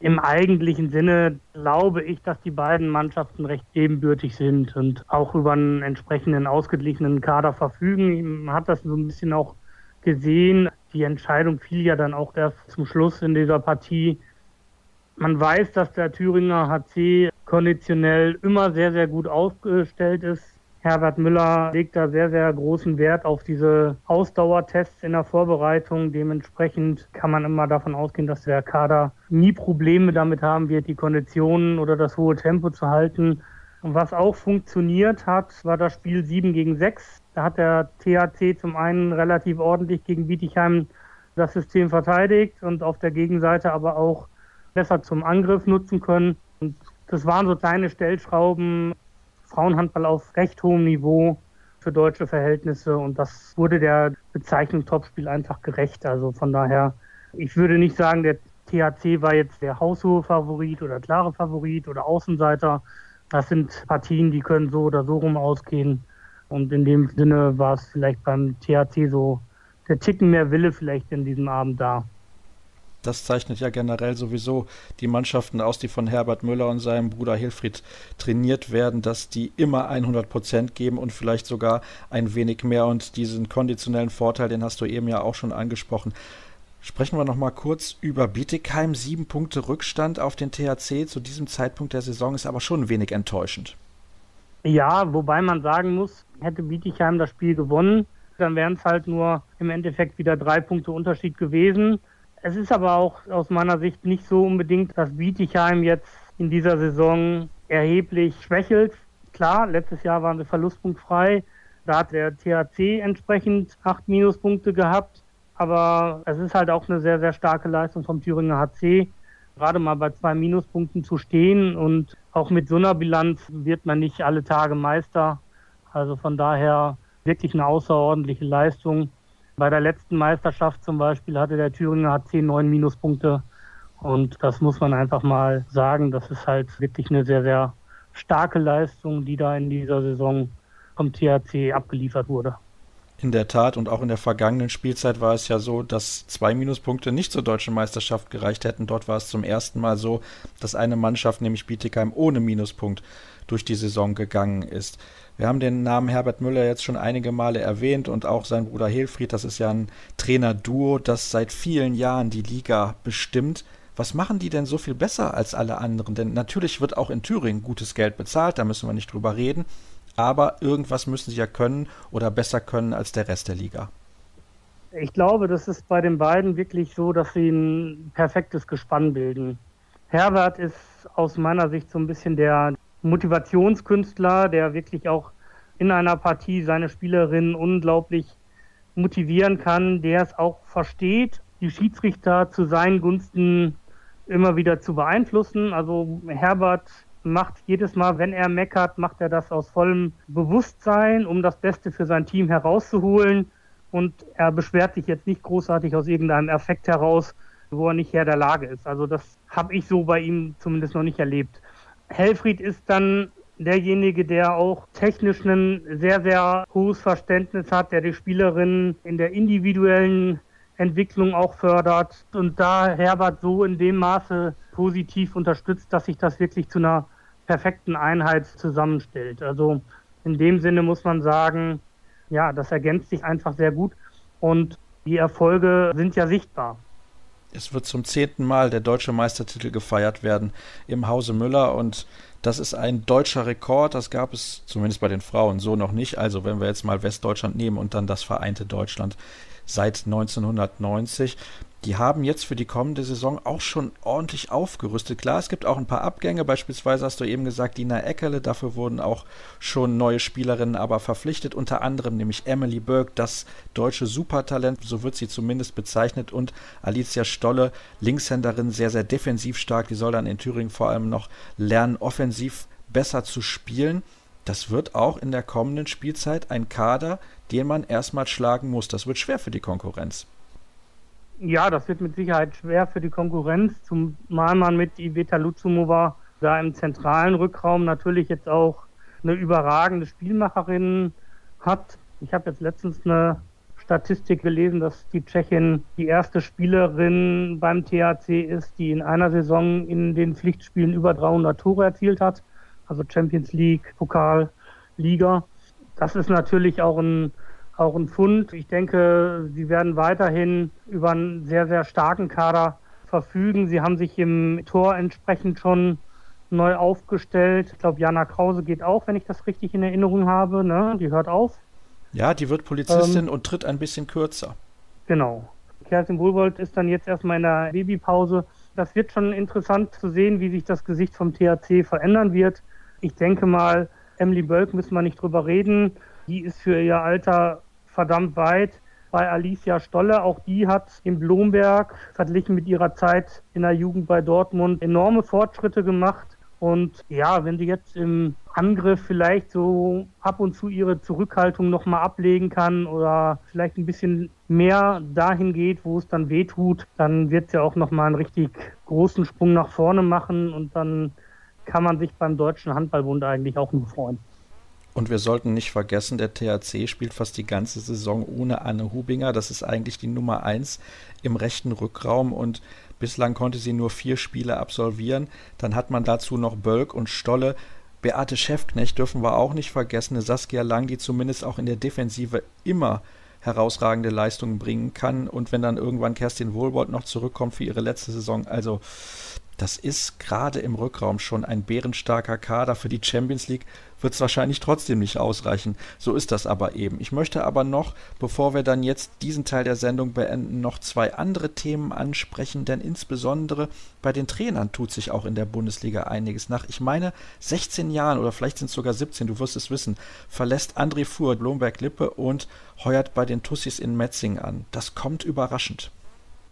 Im eigentlichen Sinne glaube ich, dass die beiden Mannschaften recht ebenbürtig sind und auch über einen entsprechenden ausgeglichenen Kader verfügen. Man hat das so ein bisschen auch gesehen. Die Entscheidung fiel ja dann auch erst zum Schluss in dieser Partie man weiß, dass der Thüringer HC konditionell immer sehr, sehr gut aufgestellt ist. Herbert Müller legt da sehr, sehr großen Wert auf diese Ausdauertests in der Vorbereitung. Dementsprechend kann man immer davon ausgehen, dass der Kader nie Probleme damit haben wird, die Konditionen oder das hohe Tempo zu halten. Und was auch funktioniert hat, war das Spiel 7 gegen 6. Da hat der THC zum einen relativ ordentlich gegen Bietigheim das System verteidigt und auf der Gegenseite aber auch besser zum Angriff nutzen können. Und das waren so kleine Stellschrauben, Frauenhandball auf recht hohem Niveau für deutsche Verhältnisse und das wurde der Bezeichnung Topspiel einfach gerecht. Also von daher, ich würde nicht sagen, der THC war jetzt der haushohe Favorit oder klare Favorit oder Außenseiter. Das sind Partien, die können so oder so rum ausgehen. Und in dem Sinne war es vielleicht beim THC so der Ticken mehr Wille vielleicht in diesem Abend da das zeichnet ja generell sowieso die Mannschaften aus, die von Herbert Müller und seinem Bruder Hilfried trainiert werden, dass die immer 100 Prozent geben und vielleicht sogar ein wenig mehr. Und diesen konditionellen Vorteil, den hast du eben ja auch schon angesprochen. Sprechen wir noch mal kurz über Bietigheim. Sieben Punkte Rückstand auf den THC zu diesem Zeitpunkt der Saison ist aber schon ein wenig enttäuschend. Ja, wobei man sagen muss, hätte Bietigheim das Spiel gewonnen, dann wären es halt nur im Endeffekt wieder drei Punkte Unterschied gewesen. Es ist aber auch aus meiner Sicht nicht so unbedingt, dass Bietigheim jetzt in dieser Saison erheblich schwächelt. Klar, letztes Jahr waren sie verlustpunktfrei. Da hat der THC entsprechend acht Minuspunkte gehabt. Aber es ist halt auch eine sehr, sehr starke Leistung vom Thüringer HC, gerade mal bei zwei Minuspunkten zu stehen. Und auch mit so einer Bilanz wird man nicht alle Tage Meister. Also von daher wirklich eine außerordentliche Leistung. Bei der letzten Meisterschaft zum Beispiel hatte der Thüringer HC neun Minuspunkte. Und das muss man einfach mal sagen. Das ist halt wirklich eine sehr, sehr starke Leistung, die da in dieser Saison vom THC abgeliefert wurde. In der Tat und auch in der vergangenen Spielzeit war es ja so, dass zwei Minuspunkte nicht zur deutschen Meisterschaft gereicht hätten. Dort war es zum ersten Mal so, dass eine Mannschaft, nämlich Bietigheim, ohne Minuspunkt durch die Saison gegangen ist. Wir haben den Namen Herbert Müller jetzt schon einige Male erwähnt und auch sein Bruder Hilfried, das ist ja ein Trainerduo, das seit vielen Jahren die Liga bestimmt. Was machen die denn so viel besser als alle anderen? Denn natürlich wird auch in Thüringen gutes Geld bezahlt, da müssen wir nicht drüber reden. Aber irgendwas müssen sie ja können oder besser können als der Rest der Liga. Ich glaube, das ist bei den beiden wirklich so, dass sie ein perfektes Gespann bilden. Herbert ist aus meiner Sicht so ein bisschen der Motivationskünstler, der wirklich auch in einer Partie seine Spielerinnen unglaublich motivieren kann, der es auch versteht, die Schiedsrichter zu seinen Gunsten immer wieder zu beeinflussen. Also Herbert macht jedes Mal, wenn er meckert, macht er das aus vollem Bewusstsein, um das Beste für sein Team herauszuholen. Und er beschwert sich jetzt nicht großartig aus irgendeinem Effekt heraus, wo er nicht Herr der Lage ist. Also das habe ich so bei ihm zumindest noch nicht erlebt. Helfried ist dann derjenige, der auch technisch ein sehr, sehr hohes Verständnis hat, der die Spielerinnen in der individuellen Entwicklung auch fördert und da Herbert so in dem Maße positiv unterstützt, dass sich das wirklich zu einer perfekten Einheit zusammenstellt. Also in dem Sinne muss man sagen, ja, das ergänzt sich einfach sehr gut. Und die Erfolge sind ja sichtbar. Es wird zum zehnten Mal der deutsche Meistertitel gefeiert werden im Hause Müller und das ist ein deutscher Rekord. Das gab es zumindest bei den Frauen so noch nicht. Also wenn wir jetzt mal Westdeutschland nehmen und dann das vereinte Deutschland seit 1990. Die haben jetzt für die kommende Saison auch schon ordentlich aufgerüstet. Klar, es gibt auch ein paar Abgänge. Beispielsweise hast du eben gesagt, Dina Eckerle. Dafür wurden auch schon neue Spielerinnen aber verpflichtet. Unter anderem nämlich Emily Burke, das deutsche Supertalent, so wird sie zumindest bezeichnet. Und Alicia Stolle, Linkshänderin, sehr, sehr defensiv stark. Die soll dann in Thüringen vor allem noch lernen, offensiv besser zu spielen. Das wird auch in der kommenden Spielzeit ein Kader, den man erstmal schlagen muss. Das wird schwer für die Konkurrenz. Ja, das wird mit Sicherheit schwer für die Konkurrenz, zumal man mit Iveta Luzumova da im zentralen Rückraum natürlich jetzt auch eine überragende Spielmacherin hat. Ich habe jetzt letztens eine Statistik gelesen, dass die Tschechin die erste Spielerin beim THC ist, die in einer Saison in den Pflichtspielen über 300 Tore erzielt hat, also Champions League, Pokal, Liga. Das ist natürlich auch ein auch ein Fund. Ich denke, sie werden weiterhin über einen sehr, sehr starken Kader verfügen. Sie haben sich im Tor entsprechend schon neu aufgestellt. Ich glaube, Jana Krause geht auch, wenn ich das richtig in Erinnerung habe. Ne? Die hört auf. Ja, die wird Polizistin ähm, und tritt ein bisschen kürzer. Genau. Kerstin Wohlwold ist dann jetzt erstmal in der Babypause. Das wird schon interessant zu sehen, wie sich das Gesicht vom THC verändern wird. Ich denke mal, Emily Bölk müssen wir nicht drüber reden. Die ist für ihr Alter verdammt weit. Bei Alicia Stolle, auch die hat im Blomberg verglichen mit ihrer Zeit in der Jugend bei Dortmund enorme Fortschritte gemacht. Und ja, wenn sie jetzt im Angriff vielleicht so ab und zu ihre Zurückhaltung nochmal ablegen kann oder vielleicht ein bisschen mehr dahin geht, wo es dann weh tut, dann wird sie auch nochmal einen richtig großen Sprung nach vorne machen und dann kann man sich beim Deutschen Handballbund eigentlich auch nur freuen. Und wir sollten nicht vergessen, der THC spielt fast die ganze Saison ohne Anne Hubinger. Das ist eigentlich die Nummer eins im rechten Rückraum und bislang konnte sie nur vier Spiele absolvieren. Dann hat man dazu noch Bölk und Stolle. Beate Schäfknecht dürfen wir auch nicht vergessen. Saskia Lang, die zumindest auch in der Defensive immer herausragende Leistungen bringen kann. Und wenn dann irgendwann Kerstin Wohlbold noch zurückkommt für ihre letzte Saison, also das ist gerade im Rückraum schon ein bärenstarker Kader. Für die Champions League wird es wahrscheinlich trotzdem nicht ausreichen. So ist das aber eben. Ich möchte aber noch, bevor wir dann jetzt diesen Teil der Sendung beenden, noch zwei andere Themen ansprechen, denn insbesondere bei den Trainern tut sich auch in der Bundesliga einiges nach. Ich meine, 16 Jahren oder vielleicht sind es sogar 17, du wirst es wissen, verlässt André Fuhr Blomberg-Lippe und heuert bei den Tussis in Metzing an. Das kommt überraschend.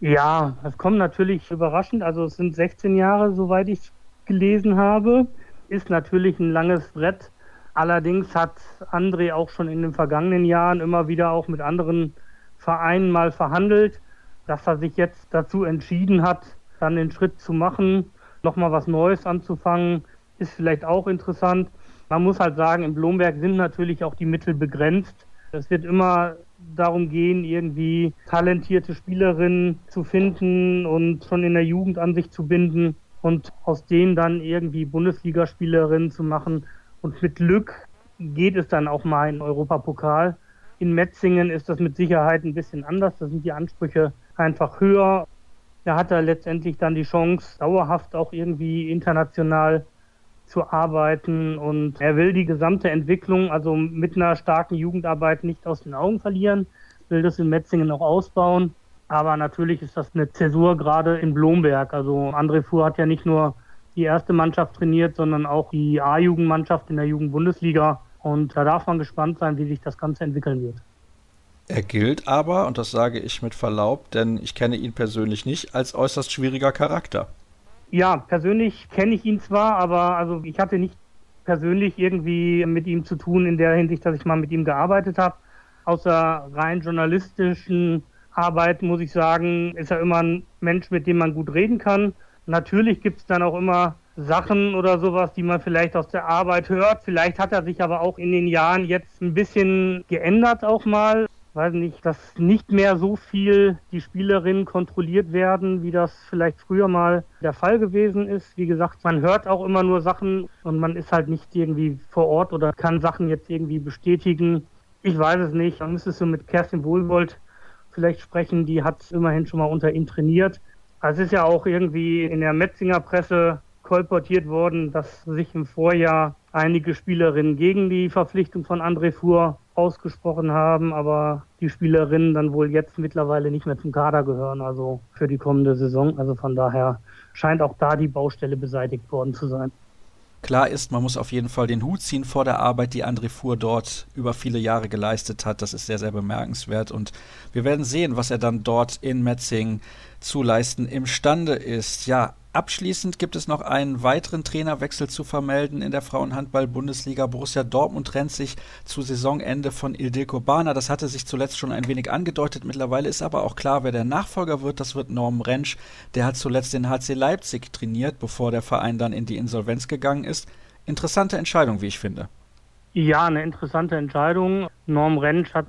Ja, das kommt natürlich überraschend. Also es sind 16 Jahre, soweit ich gelesen habe. Ist natürlich ein langes Brett. Allerdings hat André auch schon in den vergangenen Jahren immer wieder auch mit anderen Vereinen mal verhandelt, dass er sich jetzt dazu entschieden hat, dann den Schritt zu machen, nochmal was Neues anzufangen, ist vielleicht auch interessant. Man muss halt sagen, in Blomberg sind natürlich auch die Mittel begrenzt. Es wird immer darum gehen, irgendwie talentierte Spielerinnen zu finden und schon in der Jugend an sich zu binden und aus denen dann irgendwie Bundesligaspielerinnen zu machen. Und mit Glück geht es dann auch mal in Europapokal. In Metzingen ist das mit Sicherheit ein bisschen anders. Da sind die Ansprüche einfach höher. Da hat er letztendlich dann die Chance, dauerhaft auch irgendwie international zu arbeiten und er will die gesamte Entwicklung, also mit einer starken Jugendarbeit nicht aus den Augen verlieren, will das in Metzingen noch ausbauen. Aber natürlich ist das eine Zäsur gerade in Blomberg. Also André Fuhr hat ja nicht nur die erste Mannschaft trainiert, sondern auch die A-Jugendmannschaft in der Jugendbundesliga. Und da darf man gespannt sein, wie sich das Ganze entwickeln wird. Er gilt aber, und das sage ich mit Verlaub, denn ich kenne ihn persönlich nicht, als äußerst schwieriger Charakter. Ja, persönlich kenne ich ihn zwar, aber also ich hatte nicht persönlich irgendwie mit ihm zu tun in der Hinsicht, dass ich mal mit ihm gearbeitet habe. Außer rein journalistischen Arbeit muss ich sagen, ist er immer ein Mensch, mit dem man gut reden kann. Natürlich gibt es dann auch immer Sachen oder sowas, die man vielleicht aus der Arbeit hört. Vielleicht hat er sich aber auch in den Jahren jetzt ein bisschen geändert auch mal weiß nicht, dass nicht mehr so viel die Spielerinnen kontrolliert werden, wie das vielleicht früher mal der Fall gewesen ist. Wie gesagt, man hört auch immer nur Sachen und man ist halt nicht irgendwie vor Ort oder kann Sachen jetzt irgendwie bestätigen. Ich weiß es nicht. Man müsste so mit Kerstin Wohlwold vielleicht sprechen. Die hat immerhin schon mal unter ihm trainiert. Also es ist ja auch irgendwie in der Metzinger Presse kolportiert worden, dass sich im Vorjahr einige Spielerinnen gegen die Verpflichtung von André Fuhr ausgesprochen haben, aber die Spielerinnen dann wohl jetzt mittlerweile nicht mehr zum Kader gehören, also für die kommende Saison. Also von daher scheint auch da die Baustelle beseitigt worden zu sein. Klar ist, man muss auf jeden Fall den Hut ziehen vor der Arbeit, die André Fuhr dort über viele Jahre geleistet hat. Das ist sehr, sehr bemerkenswert. Und wir werden sehen, was er dann dort in Metzing zu leisten imstande ist. Ja, Abschließend gibt es noch einen weiteren Trainerwechsel zu vermelden in der Frauenhandball-Bundesliga. Borussia Dortmund trennt sich zu Saisonende von Ildilko Bana. Das hatte sich zuletzt schon ein wenig angedeutet. Mittlerweile ist aber auch klar, wer der Nachfolger wird. Das wird Norm Rentsch. Der hat zuletzt den HC Leipzig trainiert, bevor der Verein dann in die Insolvenz gegangen ist. Interessante Entscheidung, wie ich finde. Ja, eine interessante Entscheidung. Norm Rentsch hat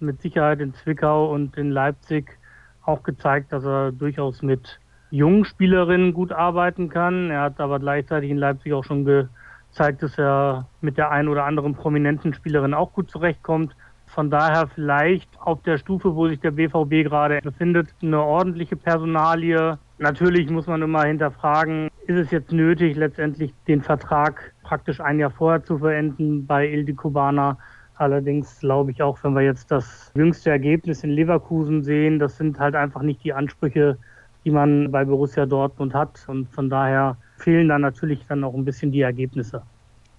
mit Sicherheit in Zwickau und in Leipzig auch gezeigt, dass er durchaus mit jungen Spielerinnen gut arbeiten kann. Er hat aber gleichzeitig in Leipzig auch schon gezeigt, dass er mit der einen oder anderen prominenten Spielerin auch gut zurechtkommt. Von daher vielleicht auf der Stufe, wo sich der BVB gerade befindet, eine ordentliche Personalie. Natürlich muss man immer hinterfragen, ist es jetzt nötig, letztendlich den Vertrag praktisch ein Jahr vorher zu verenden bei Ildi Kubana? Allerdings glaube ich auch, wenn wir jetzt das jüngste Ergebnis in Leverkusen sehen, das sind halt einfach nicht die Ansprüche, die man bei Borussia Dortmund hat. Und von daher fehlen da natürlich dann auch ein bisschen die Ergebnisse.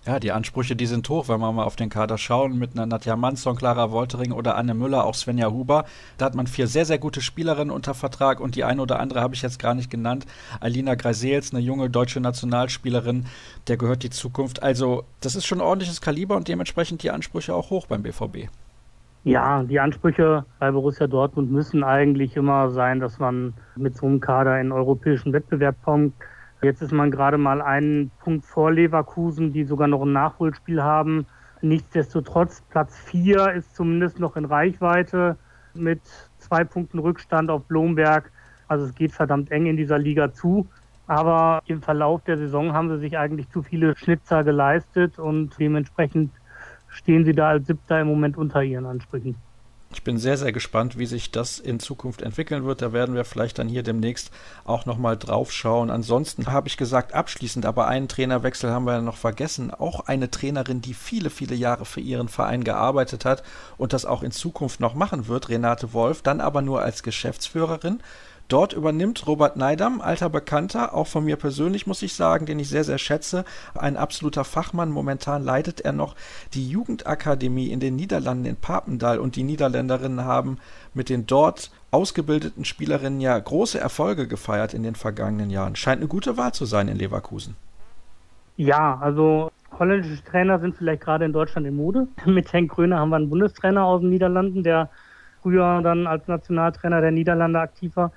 Ja, die Ansprüche, die sind hoch, wenn wir mal auf den Kader schauen, mit einer Nadja Manson, Clara Woltering oder Anne Müller, auch Svenja Huber. Da hat man vier sehr, sehr gute Spielerinnen unter Vertrag und die eine oder andere habe ich jetzt gar nicht genannt. Alina Greisels, eine junge deutsche Nationalspielerin, der gehört die Zukunft. Also, das ist schon ordentliches Kaliber und dementsprechend die Ansprüche auch hoch beim BVB. Ja, die Ansprüche bei Borussia Dortmund müssen eigentlich immer sein, dass man mit so einem Kader in europäischen Wettbewerb kommt. Jetzt ist man gerade mal einen Punkt vor Leverkusen, die sogar noch ein Nachholspiel haben. Nichtsdestotrotz, Platz vier ist zumindest noch in Reichweite mit zwei Punkten Rückstand auf Blomberg. Also es geht verdammt eng in dieser Liga zu. Aber im Verlauf der Saison haben sie sich eigentlich zu viele Schnitzer geleistet und dementsprechend stehen sie da als Siebter im Moment unter ihren Ansprüchen. Ich bin sehr, sehr gespannt, wie sich das in Zukunft entwickeln wird. Da werden wir vielleicht dann hier demnächst auch nochmal drauf schauen. Ansonsten habe ich gesagt, abschließend, aber einen Trainerwechsel haben wir ja noch vergessen. Auch eine Trainerin, die viele, viele Jahre für ihren Verein gearbeitet hat und das auch in Zukunft noch machen wird, Renate Wolf, dann aber nur als Geschäftsführerin. Dort übernimmt Robert Neidam, alter Bekannter, auch von mir persönlich muss ich sagen, den ich sehr, sehr schätze, ein absoluter Fachmann. Momentan leitet er noch die Jugendakademie in den Niederlanden in Papendal und die Niederländerinnen haben mit den dort ausgebildeten Spielerinnen ja große Erfolge gefeiert in den vergangenen Jahren. Scheint eine gute Wahl zu sein in Leverkusen. Ja, also holländische Trainer sind vielleicht gerade in Deutschland in Mode. Mit Henk Kröner haben wir einen Bundestrainer aus den Niederlanden, der früher dann als Nationaltrainer der Niederlande aktiv war.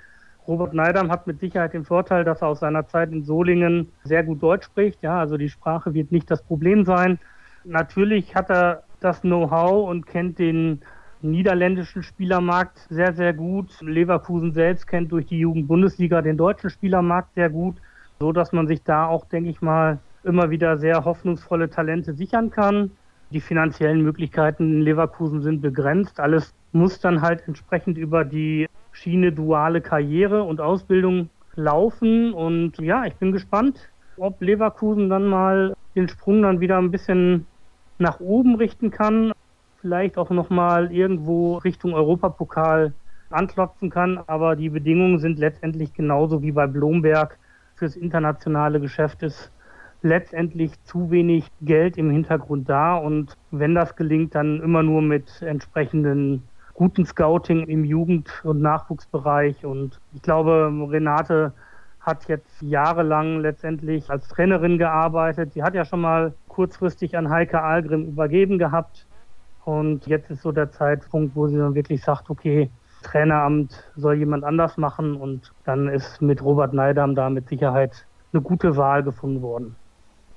Robert Neidam hat mit Sicherheit den Vorteil, dass er aus seiner Zeit in Solingen sehr gut Deutsch spricht. Ja, also die Sprache wird nicht das Problem sein. Natürlich hat er das Know-how und kennt den niederländischen Spielermarkt sehr, sehr gut. Leverkusen selbst kennt durch die Jugendbundesliga den deutschen Spielermarkt sehr gut, so dass man sich da auch, denke ich mal, immer wieder sehr hoffnungsvolle Talente sichern kann. Die finanziellen Möglichkeiten in Leverkusen sind begrenzt. Alles muss dann halt entsprechend über die Schiene duale Karriere und Ausbildung laufen. Und ja, ich bin gespannt, ob Leverkusen dann mal den Sprung dann wieder ein bisschen nach oben richten kann. Vielleicht auch nochmal irgendwo Richtung Europapokal anklopfen kann. Aber die Bedingungen sind letztendlich genauso wie bei Blomberg fürs internationale Geschäft ist letztendlich zu wenig Geld im Hintergrund da. Und wenn das gelingt, dann immer nur mit entsprechenden guten Scouting im Jugend- und Nachwuchsbereich. Und ich glaube, Renate hat jetzt jahrelang letztendlich als Trainerin gearbeitet. Sie hat ja schon mal kurzfristig an Heike Algrim übergeben gehabt. Und jetzt ist so der Zeitpunkt, wo sie dann wirklich sagt, okay, Traineramt soll jemand anders machen. Und dann ist mit Robert Neidam da mit Sicherheit eine gute Wahl gefunden worden.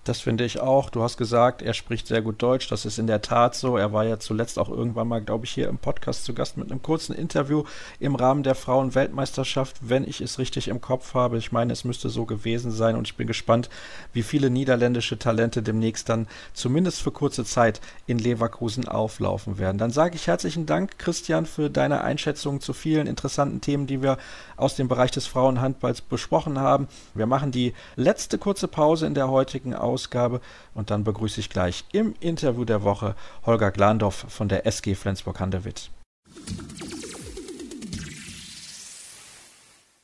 Das finde ich auch. Du hast gesagt, er spricht sehr gut Deutsch. Das ist in der Tat so. Er war ja zuletzt auch irgendwann mal, glaube ich, hier im Podcast zu Gast mit einem kurzen Interview im Rahmen der Frauenweltmeisterschaft, wenn ich es richtig im Kopf habe. Ich meine, es müsste so gewesen sein und ich bin gespannt, wie viele niederländische Talente demnächst dann zumindest für kurze Zeit in Leverkusen auflaufen werden. Dann sage ich herzlichen Dank, Christian, für deine Einschätzung zu vielen interessanten Themen, die wir aus dem Bereich des Frauenhandballs besprochen haben. Wir machen die letzte kurze Pause in der heutigen Ausgabe Ausgabe. Und dann begrüße ich gleich im Interview der Woche Holger Glandorf von der SG Flensburg-Handewitt.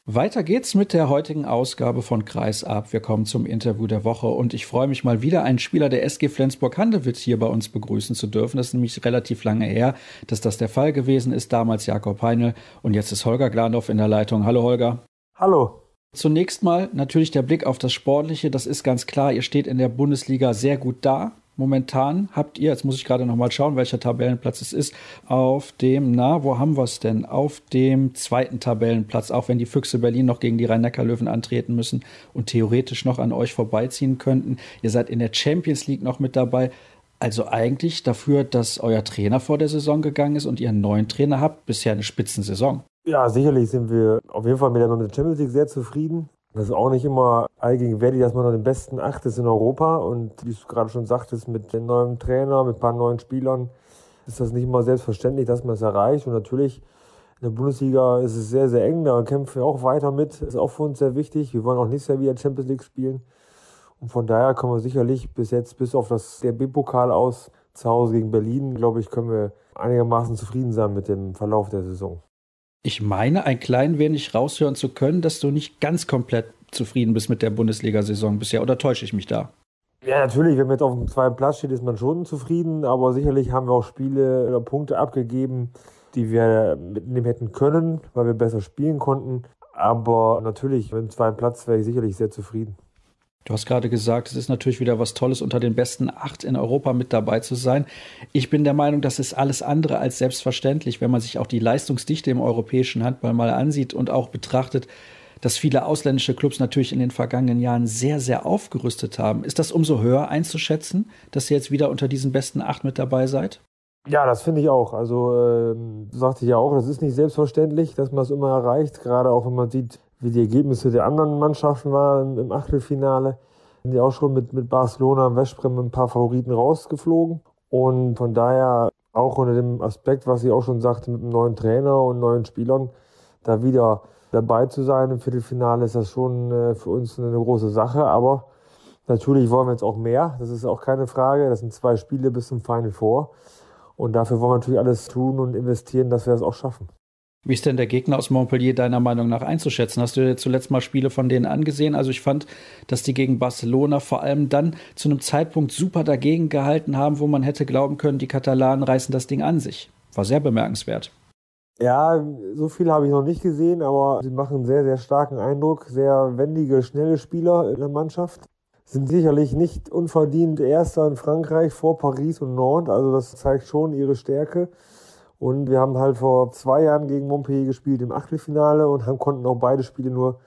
Weiter geht's mit der heutigen Ausgabe von Kreisab. Wir kommen zum Interview der Woche und ich freue mich mal wieder, einen Spieler der SG Flensburg-Handewitt hier bei uns begrüßen zu dürfen. Das ist nämlich relativ lange her, dass das der Fall gewesen ist. Damals Jakob Heinl und jetzt ist Holger Glandorf in der Leitung. Hallo Holger. Hallo. Zunächst mal natürlich der Blick auf das Sportliche. Das ist ganz klar. Ihr steht in der Bundesliga sehr gut da. Momentan habt ihr, jetzt muss ich gerade noch mal schauen, welcher Tabellenplatz es ist, auf dem, na, wo haben wir es denn? Auf dem zweiten Tabellenplatz, auch wenn die Füchse Berlin noch gegen die Rhein-Neckar-Löwen antreten müssen und theoretisch noch an euch vorbeiziehen könnten. Ihr seid in der Champions League noch mit dabei. Also eigentlich dafür, dass euer Trainer vor der Saison gegangen ist und ihr einen neuen Trainer habt, bisher eine Spitzensaison. Ja, sicherlich sind wir auf jeden Fall mit der, Champions League sehr zufrieden. Das ist auch nicht immer allgegenwärtig, dass man noch den besten Acht ist in Europa. Und wie du gerade schon sagtest, mit dem neuen Trainer, mit ein paar neuen Spielern, ist das nicht immer selbstverständlich, dass man es erreicht. Und natürlich in der Bundesliga ist es sehr, sehr eng. Da kämpfen wir auch weiter mit. Das ist auch für uns sehr wichtig. Wir wollen auch nächstes Jahr wieder Champions League spielen. Und von daher können wir sicherlich bis jetzt, bis auf das DRB-Pokal aus, zu Hause gegen Berlin, glaube ich, können wir einigermaßen zufrieden sein mit dem Verlauf der Saison. Ich meine, ein klein wenig raushören zu können, dass du nicht ganz komplett zufrieden bist mit der Bundesliga-Saison bisher. Oder täusche ich mich da? Ja, natürlich, wenn man jetzt auf dem zweiten Platz steht, ist man schon zufrieden. Aber sicherlich haben wir auch Spiele oder Punkte abgegeben, die wir mitnehmen hätten können, weil wir besser spielen konnten. Aber natürlich, mit dem zweiten Platz wäre ich sicherlich sehr zufrieden. Du hast gerade gesagt, es ist natürlich wieder was Tolles, unter den besten acht in Europa mit dabei zu sein. Ich bin der Meinung, das ist alles andere als selbstverständlich, wenn man sich auch die Leistungsdichte im europäischen Handball mal ansieht und auch betrachtet, dass viele ausländische Clubs natürlich in den vergangenen Jahren sehr, sehr aufgerüstet haben. Ist das umso höher einzuschätzen, dass ihr jetzt wieder unter diesen besten acht mit dabei seid? Ja, das finde ich auch. Also, äh, sagte ich ja auch, das ist nicht selbstverständlich, dass man es immer erreicht, gerade auch wenn man sieht, wie die Ergebnisse der anderen Mannschaften waren im Achtelfinale. Sind die auch schon mit, mit Barcelona und Westbrem ein paar Favoriten rausgeflogen. Und von daher auch unter dem Aspekt, was ich auch schon sagte, mit einem neuen Trainer und neuen Spielern, da wieder dabei zu sein im Viertelfinale, ist das schon äh, für uns eine große Sache. Aber natürlich wollen wir jetzt auch mehr. Das ist auch keine Frage. Das sind zwei Spiele bis zum Final Four. Und dafür wollen wir natürlich alles tun und investieren, dass wir das auch schaffen. Wie ist denn der Gegner aus Montpellier deiner Meinung nach einzuschätzen? Hast du dir zuletzt mal Spiele von denen angesehen? Also ich fand, dass die gegen Barcelona vor allem dann zu einem Zeitpunkt super dagegen gehalten haben, wo man hätte glauben können, die Katalanen reißen das Ding an sich. War sehr bemerkenswert. Ja, so viel habe ich noch nicht gesehen, aber sie machen einen sehr, sehr starken Eindruck. Sehr wendige, schnelle Spieler in der Mannschaft. Sind sicherlich nicht unverdient Erster in Frankreich vor Paris und Nantes. Also das zeigt schon ihre Stärke. Und wir haben halt vor zwei Jahren gegen Montpellier gespielt im Achtelfinale und haben, konnten auch beide Spiele nur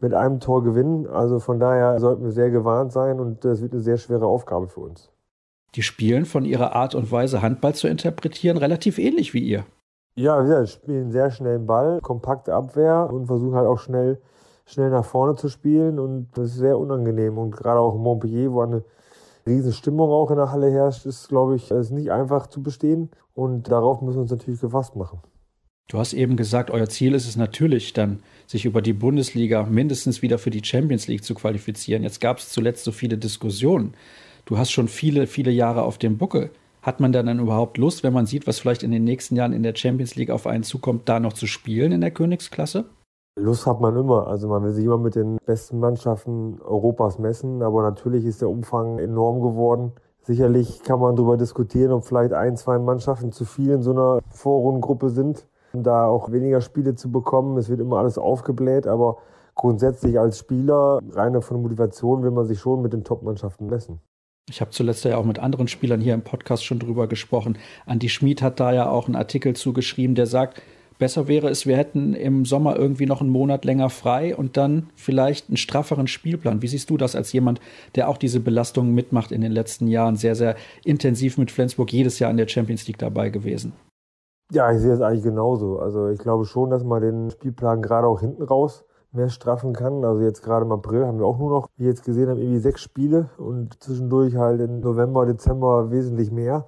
mit einem Tor gewinnen. Also von daher sollten wir sehr gewarnt sein und das wird eine sehr schwere Aufgabe für uns. Die spielen von ihrer Art und Weise, Handball zu interpretieren, relativ ähnlich wie ihr. Ja, wir spielen sehr schnell den Ball, kompakte Abwehr und versuchen halt auch schnell, schnell nach vorne zu spielen und das ist sehr unangenehm. Und gerade auch Montpellier, wo eine Riesenstimmung auch in der Halle herrscht, ist, glaube ich, ist nicht einfach zu bestehen. Und darauf müssen wir uns natürlich gefasst machen. Du hast eben gesagt, euer Ziel ist es natürlich dann, sich über die Bundesliga mindestens wieder für die Champions League zu qualifizieren. Jetzt gab es zuletzt so viele Diskussionen. Du hast schon viele, viele Jahre auf dem Buckel. Hat man dann, dann überhaupt Lust, wenn man sieht, was vielleicht in den nächsten Jahren in der Champions League auf einen zukommt, da noch zu spielen in der Königsklasse? Lust hat man immer. Also man will sich immer mit den besten Mannschaften Europas messen, aber natürlich ist der Umfang enorm geworden. Sicherlich kann man darüber diskutieren, ob vielleicht ein, zwei Mannschaften zu viel in so einer Vorrundengruppe sind, um da auch weniger Spiele zu bekommen. Es wird immer alles aufgebläht, aber grundsätzlich als Spieler, reiner von Motivation, will man sich schon mit den Top-Mannschaften messen. Ich habe zuletzt ja auch mit anderen Spielern hier im Podcast schon drüber gesprochen. Andi Schmid hat da ja auch einen Artikel zugeschrieben, der sagt, Besser wäre es, wir hätten im Sommer irgendwie noch einen Monat länger frei und dann vielleicht einen strafferen Spielplan. Wie siehst du das als jemand, der auch diese Belastungen mitmacht in den letzten Jahren, sehr, sehr intensiv mit Flensburg jedes Jahr in der Champions League dabei gewesen? Ja, ich sehe es eigentlich genauso. Also ich glaube schon, dass man den Spielplan gerade auch hinten raus mehr straffen kann. Also jetzt gerade im April haben wir auch nur noch, wie jetzt gesehen haben, irgendwie sechs Spiele und zwischendurch halt im November, Dezember wesentlich mehr.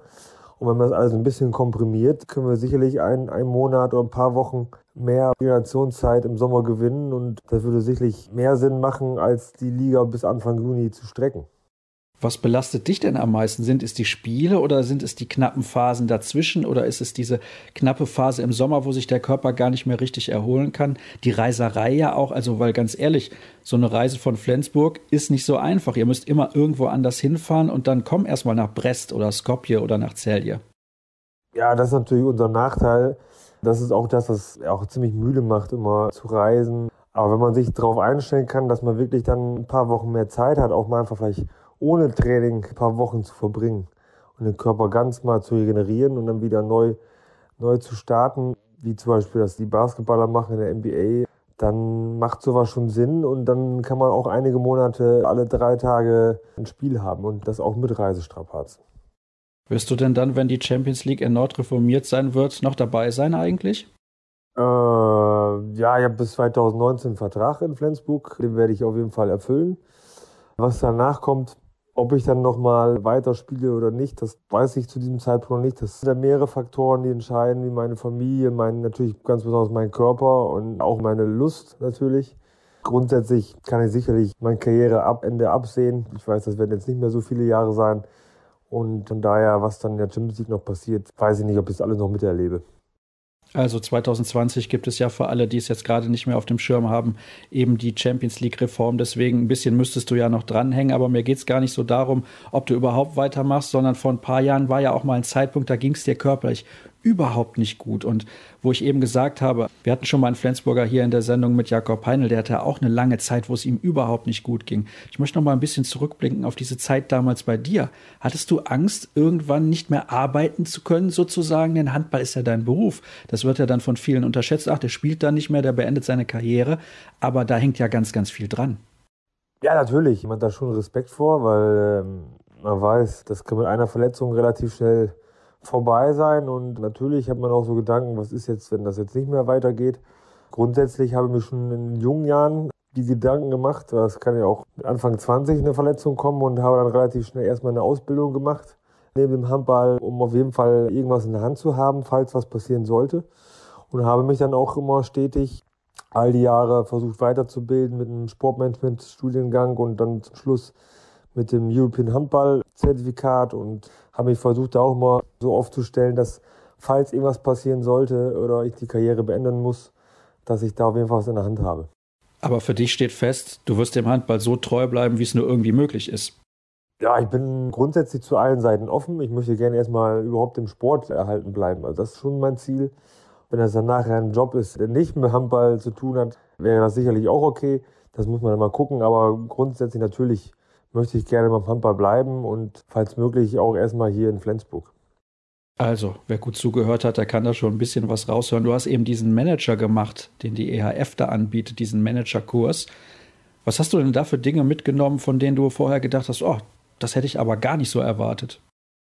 Und wenn man das alles ein bisschen komprimiert, können wir sicherlich einen, einen Monat oder ein paar Wochen mehr Regenerationszeit im Sommer gewinnen. Und das würde sicherlich mehr Sinn machen, als die Liga bis Anfang Juni zu strecken. Was belastet dich denn am meisten? Sind es die Spiele oder sind es die knappen Phasen dazwischen oder ist es diese knappe Phase im Sommer, wo sich der Körper gar nicht mehr richtig erholen kann? Die Reiserei ja auch, also weil ganz ehrlich, so eine Reise von Flensburg ist nicht so einfach. Ihr müsst immer irgendwo anders hinfahren und dann komm erstmal nach Brest oder Skopje oder nach Celje. Ja, das ist natürlich unser Nachteil. Das ist auch das, was auch ziemlich müde macht, immer zu reisen. Aber wenn man sich darauf einstellen kann, dass man wirklich dann ein paar Wochen mehr Zeit hat, auch mal einfach vielleicht ohne Training ein paar Wochen zu verbringen und den Körper ganz mal zu regenerieren und dann wieder neu, neu zu starten, wie zum Beispiel das die Basketballer machen in der NBA, dann macht sowas schon Sinn und dann kann man auch einige Monate alle drei Tage ein Spiel haben und das auch mit Reisestrapazen. Wirst du denn dann, wenn die Champions League erneut reformiert sein wird, noch dabei sein eigentlich? Äh, ja, ich habe bis 2019 einen Vertrag in Flensburg, den werde ich auf jeden Fall erfüllen. Was danach kommt, ob ich dann nochmal weiterspiele oder nicht, das weiß ich zu diesem Zeitpunkt noch nicht. Das sind ja mehrere Faktoren, die entscheiden, wie meine Familie, mein, natürlich ganz besonders mein Körper und auch meine Lust natürlich. Grundsätzlich kann ich sicherlich mein Karriereende absehen. Ich weiß, das werden jetzt nicht mehr so viele Jahre sein. Und von daher, was dann in der Champions League noch passiert, weiß ich nicht, ob ich es alles noch miterlebe. Also 2020 gibt es ja für alle, die es jetzt gerade nicht mehr auf dem Schirm haben, eben die Champions League-Reform. Deswegen ein bisschen müsstest du ja noch dranhängen, aber mir geht es gar nicht so darum, ob du überhaupt weitermachst, sondern vor ein paar Jahren war ja auch mal ein Zeitpunkt, da ging es dir körperlich überhaupt nicht gut. Und wo ich eben gesagt habe, wir hatten schon mal einen Flensburger hier in der Sendung mit Jakob Heinl, der hatte auch eine lange Zeit, wo es ihm überhaupt nicht gut ging. Ich möchte noch mal ein bisschen zurückblicken auf diese Zeit damals bei dir. Hattest du Angst, irgendwann nicht mehr arbeiten zu können, sozusagen? Denn Handball ist ja dein Beruf. Das wird ja dann von vielen unterschätzt. Ach, der spielt dann nicht mehr, der beendet seine Karriere. Aber da hängt ja ganz, ganz viel dran. Ja, natürlich. Man hat da schon Respekt vor, weil ähm, man weiß, das kann mit einer Verletzung relativ schnell vorbei sein. Und natürlich hat man auch so Gedanken, was ist jetzt, wenn das jetzt nicht mehr weitergeht. Grundsätzlich habe ich mir schon in jungen Jahren die Gedanken gemacht, das kann ja auch Anfang 20 eine Verletzung kommen und habe dann relativ schnell erstmal eine Ausbildung gemacht neben dem Handball, um auf jeden Fall irgendwas in der Hand zu haben, falls was passieren sollte. Und habe mich dann auch immer stetig all die Jahre versucht weiterzubilden mit einem Sportmanagement-Studiengang und dann zum Schluss mit dem European Handball Zertifikat und habe mich versucht, da auch mal so aufzustellen, dass falls irgendwas passieren sollte oder ich die Karriere beenden muss, dass ich da auf jeden Fall was in der Hand habe. Aber für dich steht fest, du wirst dem Handball so treu bleiben, wie es nur irgendwie möglich ist. Ja, ich bin grundsätzlich zu allen Seiten offen. Ich möchte gerne erstmal überhaupt im Sport erhalten bleiben. Also das ist schon mein Ziel. Wenn das dann nachher ein Job ist, der nicht mit Handball zu tun hat, wäre das sicherlich auch okay. Das muss man dann mal gucken. Aber grundsätzlich natürlich möchte ich gerne beim Handball bleiben und falls möglich auch erstmal hier in Flensburg. Also, wer gut zugehört hat, der kann da schon ein bisschen was raushören. Du hast eben diesen Manager gemacht, den die EHF da anbietet, diesen Managerkurs. Was hast du denn da für Dinge mitgenommen, von denen du vorher gedacht hast, oh, das hätte ich aber gar nicht so erwartet?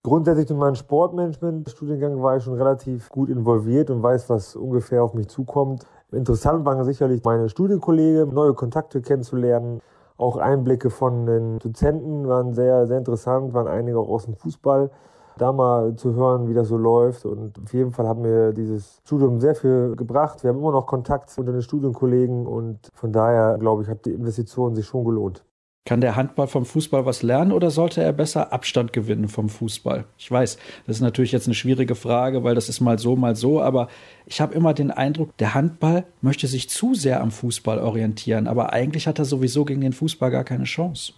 Grundsätzlich in meinem Sportmanagement-Studiengang war ich schon relativ gut involviert und weiß, was ungefähr auf mich zukommt. Interessant waren sicherlich meine Studienkollegen, neue Kontakte kennenzulernen, auch Einblicke von den Dozenten waren sehr, sehr interessant, waren einige auch aus dem Fußball. Da mal zu hören, wie das so läuft. Und auf jeden Fall hat mir dieses Studium sehr viel gebracht. Wir haben immer noch Kontakt unter den Studienkollegen und von daher, glaube ich, hat die Investition sich schon gelohnt. Kann der Handball vom Fußball was lernen oder sollte er besser Abstand gewinnen vom Fußball? Ich weiß, das ist natürlich jetzt eine schwierige Frage, weil das ist mal so, mal so, aber ich habe immer den Eindruck, der Handball möchte sich zu sehr am Fußball orientieren, aber eigentlich hat er sowieso gegen den Fußball gar keine Chance.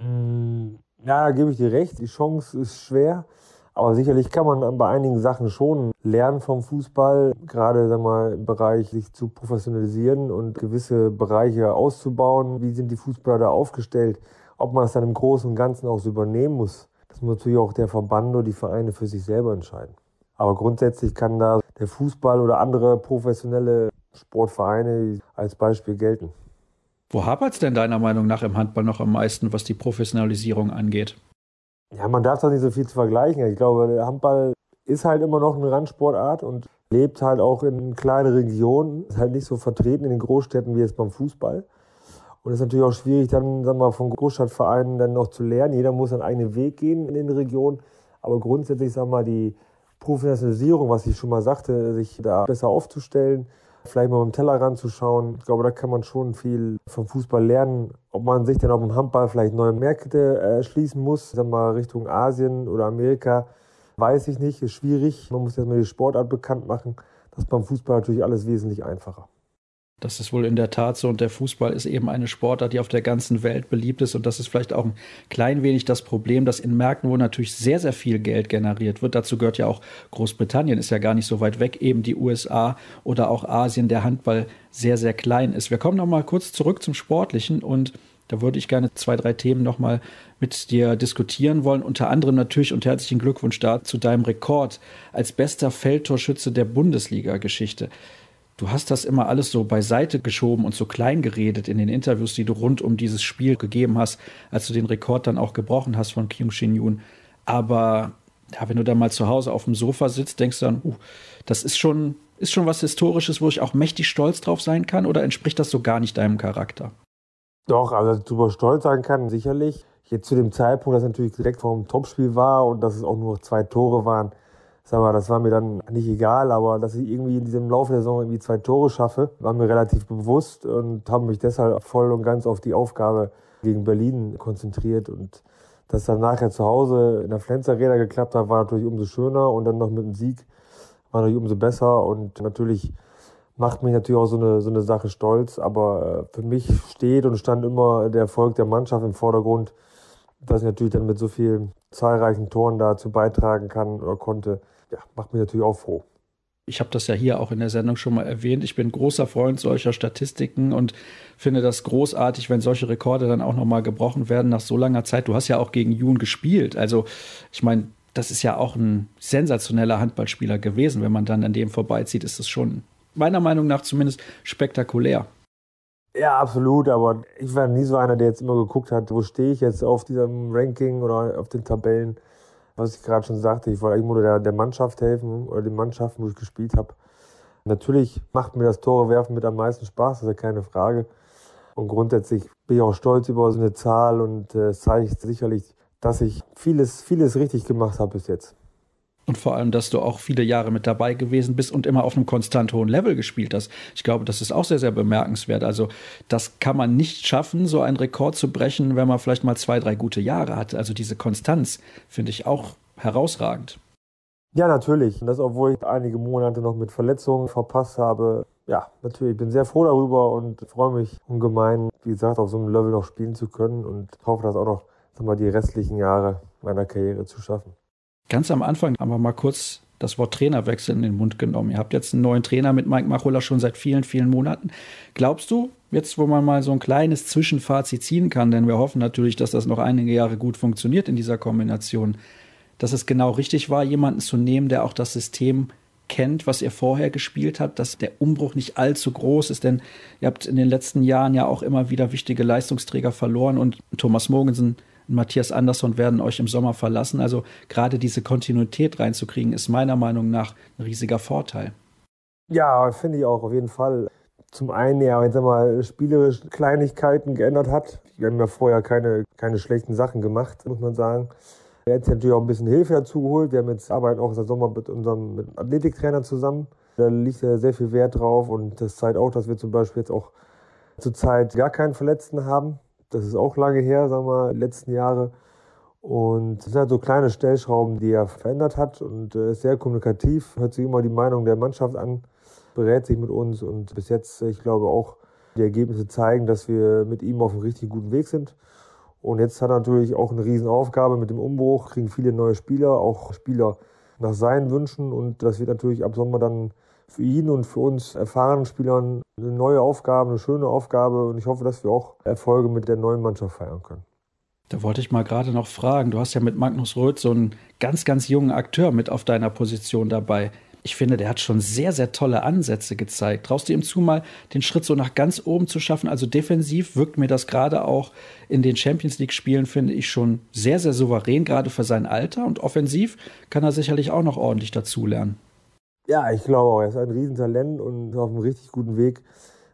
Mm, ja, da gebe ich dir recht, die Chance ist schwer. Aber sicherlich kann man bei einigen Sachen schon lernen vom Fußball, gerade sag mal, im Bereich sich zu professionalisieren und gewisse Bereiche auszubauen. Wie sind die Fußballer da aufgestellt? Ob man das dann im Großen und Ganzen auch so übernehmen muss, das muss natürlich auch der Verband oder die Vereine für sich selber entscheiden. Aber grundsätzlich kann da der Fußball oder andere professionelle Sportvereine als Beispiel gelten. Wo hapert es denn deiner Meinung nach im Handball noch am meisten, was die Professionalisierung angeht? Ja, man darf da nicht so viel zu vergleichen. Ich glaube, Handball ist halt immer noch eine Randsportart und lebt halt auch in kleinen Regionen, ist halt nicht so vertreten in den Großstädten wie jetzt beim Fußball. Und es ist natürlich auch schwierig, dann sagen wir mal, von Großstadtvereinen dann noch zu lernen. Jeder muss seinen eigenen Weg gehen in den Regionen. Aber grundsätzlich, sagen wir mal, die Professionalisierung, was ich schon mal sagte, sich da besser aufzustellen, vielleicht mal beim Tellerrand zu schauen. Ich glaube, da kann man schon viel vom Fußball lernen. Ob man sich dann auf dem Handball vielleicht neue Märkte erschließen äh, muss, sagen wir mal Richtung Asien oder Amerika, weiß ich nicht, ist schwierig. Man muss erstmal die Sportart bekannt machen. Das ist beim Fußball natürlich alles wesentlich einfacher. Das ist wohl in der Tat so. Und der Fußball ist eben eine Sportart, die auf der ganzen Welt beliebt ist. Und das ist vielleicht auch ein klein wenig das Problem, dass in Märkten, wo natürlich sehr, sehr viel Geld generiert wird, dazu gehört ja auch Großbritannien, ist ja gar nicht so weit weg, eben die USA oder auch Asien, der Handball sehr, sehr klein ist. Wir kommen noch mal kurz zurück zum Sportlichen und da würde ich gerne zwei, drei Themen noch mal mit dir diskutieren wollen. Unter anderem natürlich und herzlichen Glückwunsch da zu deinem Rekord als bester Feldtorschütze der Bundesliga-Geschichte. Du hast das immer alles so beiseite geschoben und so klein geredet in den Interviews, die du rund um dieses Spiel gegeben hast, als du den Rekord dann auch gebrochen hast von Kyung Shin Yoon. Aber ja, wenn du dann mal zu Hause auf dem Sofa sitzt, denkst du dann, uh, das ist schon, ist schon was Historisches, wo ich auch mächtig stolz drauf sein kann, oder entspricht das so gar nicht deinem Charakter? Doch, also super stolz sein kann, sicherlich. Jetzt zu dem Zeitpunkt, dass es natürlich direkt vor dem Topspiel war und dass es auch nur zwei Tore waren, sag mal, das war mir dann nicht egal, aber dass ich irgendwie in diesem Laufe der Saison irgendwie zwei Tore schaffe, war mir relativ bewusst und habe mich deshalb voll und ganz auf die Aufgabe gegen Berlin konzentriert. Und dass dann nachher zu Hause in der Flens Arena geklappt hat, war natürlich umso schöner und dann noch mit dem Sieg war natürlich umso besser. Und natürlich macht mich natürlich auch so eine, so eine Sache stolz, aber äh, für mich steht und stand immer der Erfolg der Mannschaft im Vordergrund, dass ich natürlich dann mit so vielen zahlreichen Toren dazu beitragen kann oder konnte, ja, macht mich natürlich auch froh. Ich habe das ja hier auch in der Sendung schon mal erwähnt. Ich bin großer Freund solcher Statistiken und finde das großartig, wenn solche Rekorde dann auch nochmal gebrochen werden nach so langer Zeit. Du hast ja auch gegen Jun gespielt. Also, ich meine, das ist ja auch ein sensationeller Handballspieler gewesen. Wenn man dann an dem vorbeizieht, ist das schon meiner Meinung nach zumindest spektakulär. Ja, absolut, aber ich war nie so einer, der jetzt immer geguckt hat, wo stehe ich jetzt auf diesem Ranking oder auf den Tabellen was ich gerade schon sagte, ich wollte eigentlich der, der Mannschaft helfen oder den Mannschaften, wo ich gespielt habe. Natürlich macht mir das Tore werfen mit am meisten Spaß, das ist ja keine Frage. Und grundsätzlich bin ich auch stolz über so eine Zahl und es äh, zeigt sicherlich, dass ich vieles, vieles richtig gemacht habe bis jetzt. Und vor allem, dass du auch viele Jahre mit dabei gewesen bist und immer auf einem konstant hohen Level gespielt hast. Ich glaube, das ist auch sehr, sehr bemerkenswert. Also, das kann man nicht schaffen, so einen Rekord zu brechen, wenn man vielleicht mal zwei, drei gute Jahre hat. Also, diese Konstanz finde ich auch herausragend. Ja, natürlich. Und das, obwohl ich einige Monate noch mit Verletzungen verpasst habe. Ja, natürlich. Ich bin sehr froh darüber und freue mich ungemein, wie gesagt, auf so einem Level noch spielen zu können und hoffe, das auch noch, sagen wir, die restlichen Jahre meiner Karriere zu schaffen. Ganz am Anfang haben wir mal kurz das Wort Trainerwechsel in den Mund genommen. Ihr habt jetzt einen neuen Trainer mit Mike Machulla schon seit vielen, vielen Monaten. Glaubst du, jetzt wo man mal so ein kleines Zwischenfazit ziehen kann, denn wir hoffen natürlich, dass das noch einige Jahre gut funktioniert in dieser Kombination, dass es genau richtig war, jemanden zu nehmen, der auch das System kennt, was ihr vorher gespielt habt, dass der Umbruch nicht allzu groß ist, denn ihr habt in den letzten Jahren ja auch immer wieder wichtige Leistungsträger verloren und Thomas Mogensen Matthias Andersson werden euch im Sommer verlassen. Also gerade diese Kontinuität reinzukriegen, ist meiner Meinung nach ein riesiger Vorteil. Ja, finde ich auch auf jeden Fall. Zum einen ja, wenn es mal spielerisch Kleinigkeiten geändert hat. Wir haben ja vorher keine, keine schlechten Sachen gemacht, muss man sagen. Er hat natürlich auch ein bisschen Hilfe dazu geholt. Wir haben jetzt arbeiten auch im Sommer mit unserem mit Athletiktrainer zusammen. Da liegt er sehr viel Wert drauf und das zeigt auch, dass wir zum Beispiel jetzt auch zurzeit gar keinen Verletzten haben. Das ist auch lange her, sagen wir, letzten Jahre. Und es sind halt so kleine Stellschrauben, die er verändert hat und äh, ist sehr kommunikativ, hört sich immer die Meinung der Mannschaft an, berät sich mit uns und bis jetzt, ich glaube auch, die Ergebnisse zeigen, dass wir mit ihm auf einem richtig guten Weg sind. Und jetzt hat er natürlich auch eine Riesenaufgabe mit dem Umbruch, kriegen viele neue Spieler, auch Spieler nach seinen Wünschen und das wird natürlich ab Sommer dann für ihn und für uns erfahrenen Spielern eine neue Aufgabe, eine schöne Aufgabe und ich hoffe, dass wir auch Erfolge mit der neuen Mannschaft feiern können. Da wollte ich mal gerade noch fragen, du hast ja mit Magnus Röth so einen ganz, ganz jungen Akteur mit auf deiner Position dabei. Ich finde, der hat schon sehr, sehr tolle Ansätze gezeigt. Traust du ihm zu, mal den Schritt so nach ganz oben zu schaffen? Also defensiv wirkt mir das gerade auch in den Champions League-Spielen, finde ich, schon sehr, sehr souverän, gerade für sein Alter. Und offensiv kann er sicherlich auch noch ordentlich dazulernen. Ja, ich glaube auch, er ist ein Riesentalent und auf einem richtig guten Weg.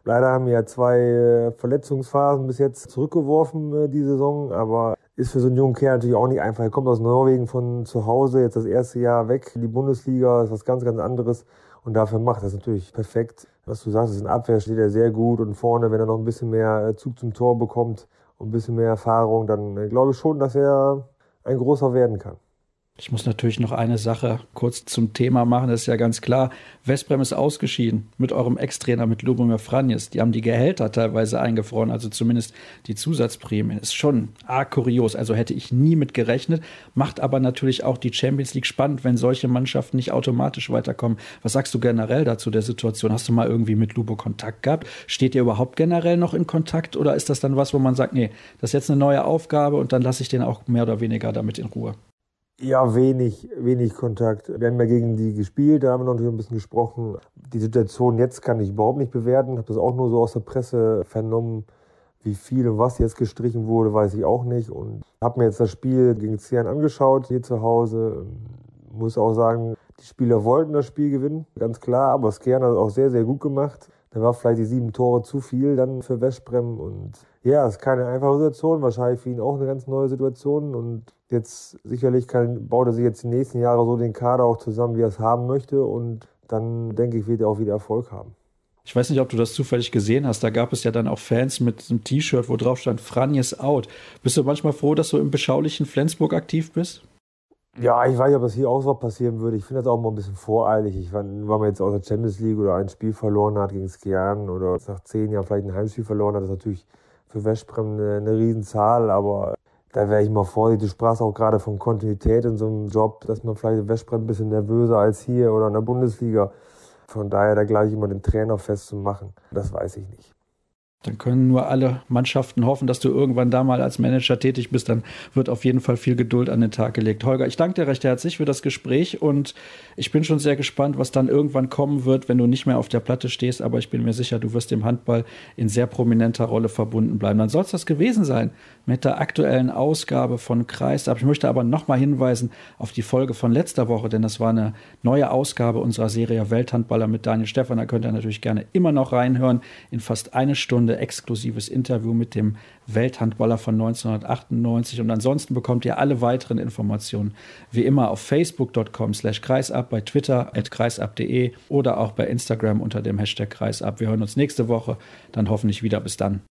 Leider haben wir ja zwei äh, Verletzungsphasen bis jetzt zurückgeworfen äh, die Saison, aber ist für so einen jungen Kerl natürlich auch nicht einfach. Er kommt aus Norwegen von zu Hause, jetzt das erste Jahr weg die Bundesliga, ist was ganz, ganz anderes und dafür macht das natürlich perfekt. Was du sagst, ist in Abwehr steht er sehr gut und vorne, wenn er noch ein bisschen mehr äh, Zug zum Tor bekommt und ein bisschen mehr Erfahrung, dann glaube ich schon, dass er ein großer werden kann. Ich muss natürlich noch eine Sache kurz zum Thema machen, das ist ja ganz klar. Westbrem ist ausgeschieden mit eurem Ex-Trainer, mit Lubomir Franjes. Die haben die Gehälter teilweise eingefroren, also zumindest die Zusatzprämien. Ist schon arg kurios, also hätte ich nie mit gerechnet. Macht aber natürlich auch die Champions League spannend, wenn solche Mannschaften nicht automatisch weiterkommen. Was sagst du generell dazu der Situation? Hast du mal irgendwie mit Lubo Kontakt gehabt? Steht ihr überhaupt generell noch in Kontakt oder ist das dann was, wo man sagt, nee, das ist jetzt eine neue Aufgabe und dann lasse ich den auch mehr oder weniger damit in Ruhe? Ja, wenig, wenig Kontakt. Wir haben ja gegen die gespielt, da haben wir noch ein bisschen gesprochen. Die Situation jetzt kann ich überhaupt nicht bewerten. Habe das auch nur so aus der Presse vernommen. Wie viel und was jetzt gestrichen wurde, weiß ich auch nicht. Und habe mir jetzt das Spiel gegen Zian angeschaut, hier zu Hause. Muss auch sagen, die Spieler wollten das Spiel gewinnen, ganz klar. Aber Skjern hat es auch sehr, sehr gut gemacht. Da war vielleicht die sieben Tore zu viel dann für Westbrem. Und ja, es ist keine einfache Situation. Wahrscheinlich für ihn auch eine ganz neue Situation. Und jetzt sicherlich kann, baut er sich jetzt die nächsten Jahre so den Kader auch zusammen, wie er es haben möchte. Und dann denke ich, wird er auch wieder Erfolg haben. Ich weiß nicht, ob du das zufällig gesehen hast. Da gab es ja dann auch Fans mit einem T-Shirt, wo drauf stand, Franjes out. Bist du manchmal froh, dass du im beschaulichen Flensburg aktiv bist? Ja, ich weiß nicht, ob das hier auch so passieren würde. Ich finde das auch mal ein bisschen voreilig. Ich fand, wenn man jetzt aus der Champions League oder ein Spiel verloren hat gegen Skian oder nach zehn Jahren vielleicht ein Heimspiel verloren hat, das ist natürlich für Westbrem eine, eine Riesenzahl, aber da wäre ich mal vorsichtig. Du sprachst auch gerade von Kontinuität in so einem Job, dass man vielleicht Westbrem ein bisschen nervöser als hier oder in der Bundesliga. Von daher da gleich immer den Trainer festzumachen, das weiß ich nicht. Dann können nur alle Mannschaften hoffen, dass du irgendwann da mal als Manager tätig bist. Dann wird auf jeden Fall viel Geduld an den Tag gelegt. Holger, ich danke dir recht herzlich für das Gespräch und ich bin schon sehr gespannt, was dann irgendwann kommen wird, wenn du nicht mehr auf der Platte stehst. Aber ich bin mir sicher, du wirst dem Handball in sehr prominenter Rolle verbunden bleiben. Dann soll es das gewesen sein mit der aktuellen Ausgabe von Kreisab. Ich möchte aber nochmal hinweisen auf die Folge von letzter Woche, denn das war eine neue Ausgabe unserer Serie Welthandballer mit Daniel Stefan. Da könnt ihr natürlich gerne immer noch reinhören in fast eine Stunde Stunde exklusives Interview mit dem Welthandballer von 1998. Und ansonsten bekommt ihr alle weiteren Informationen wie immer auf facebook.com slash kreisab, bei Twitter at kreisab.de oder auch bei Instagram unter dem Hashtag kreisab. Wir hören uns nächste Woche, dann hoffentlich wieder. Bis dann.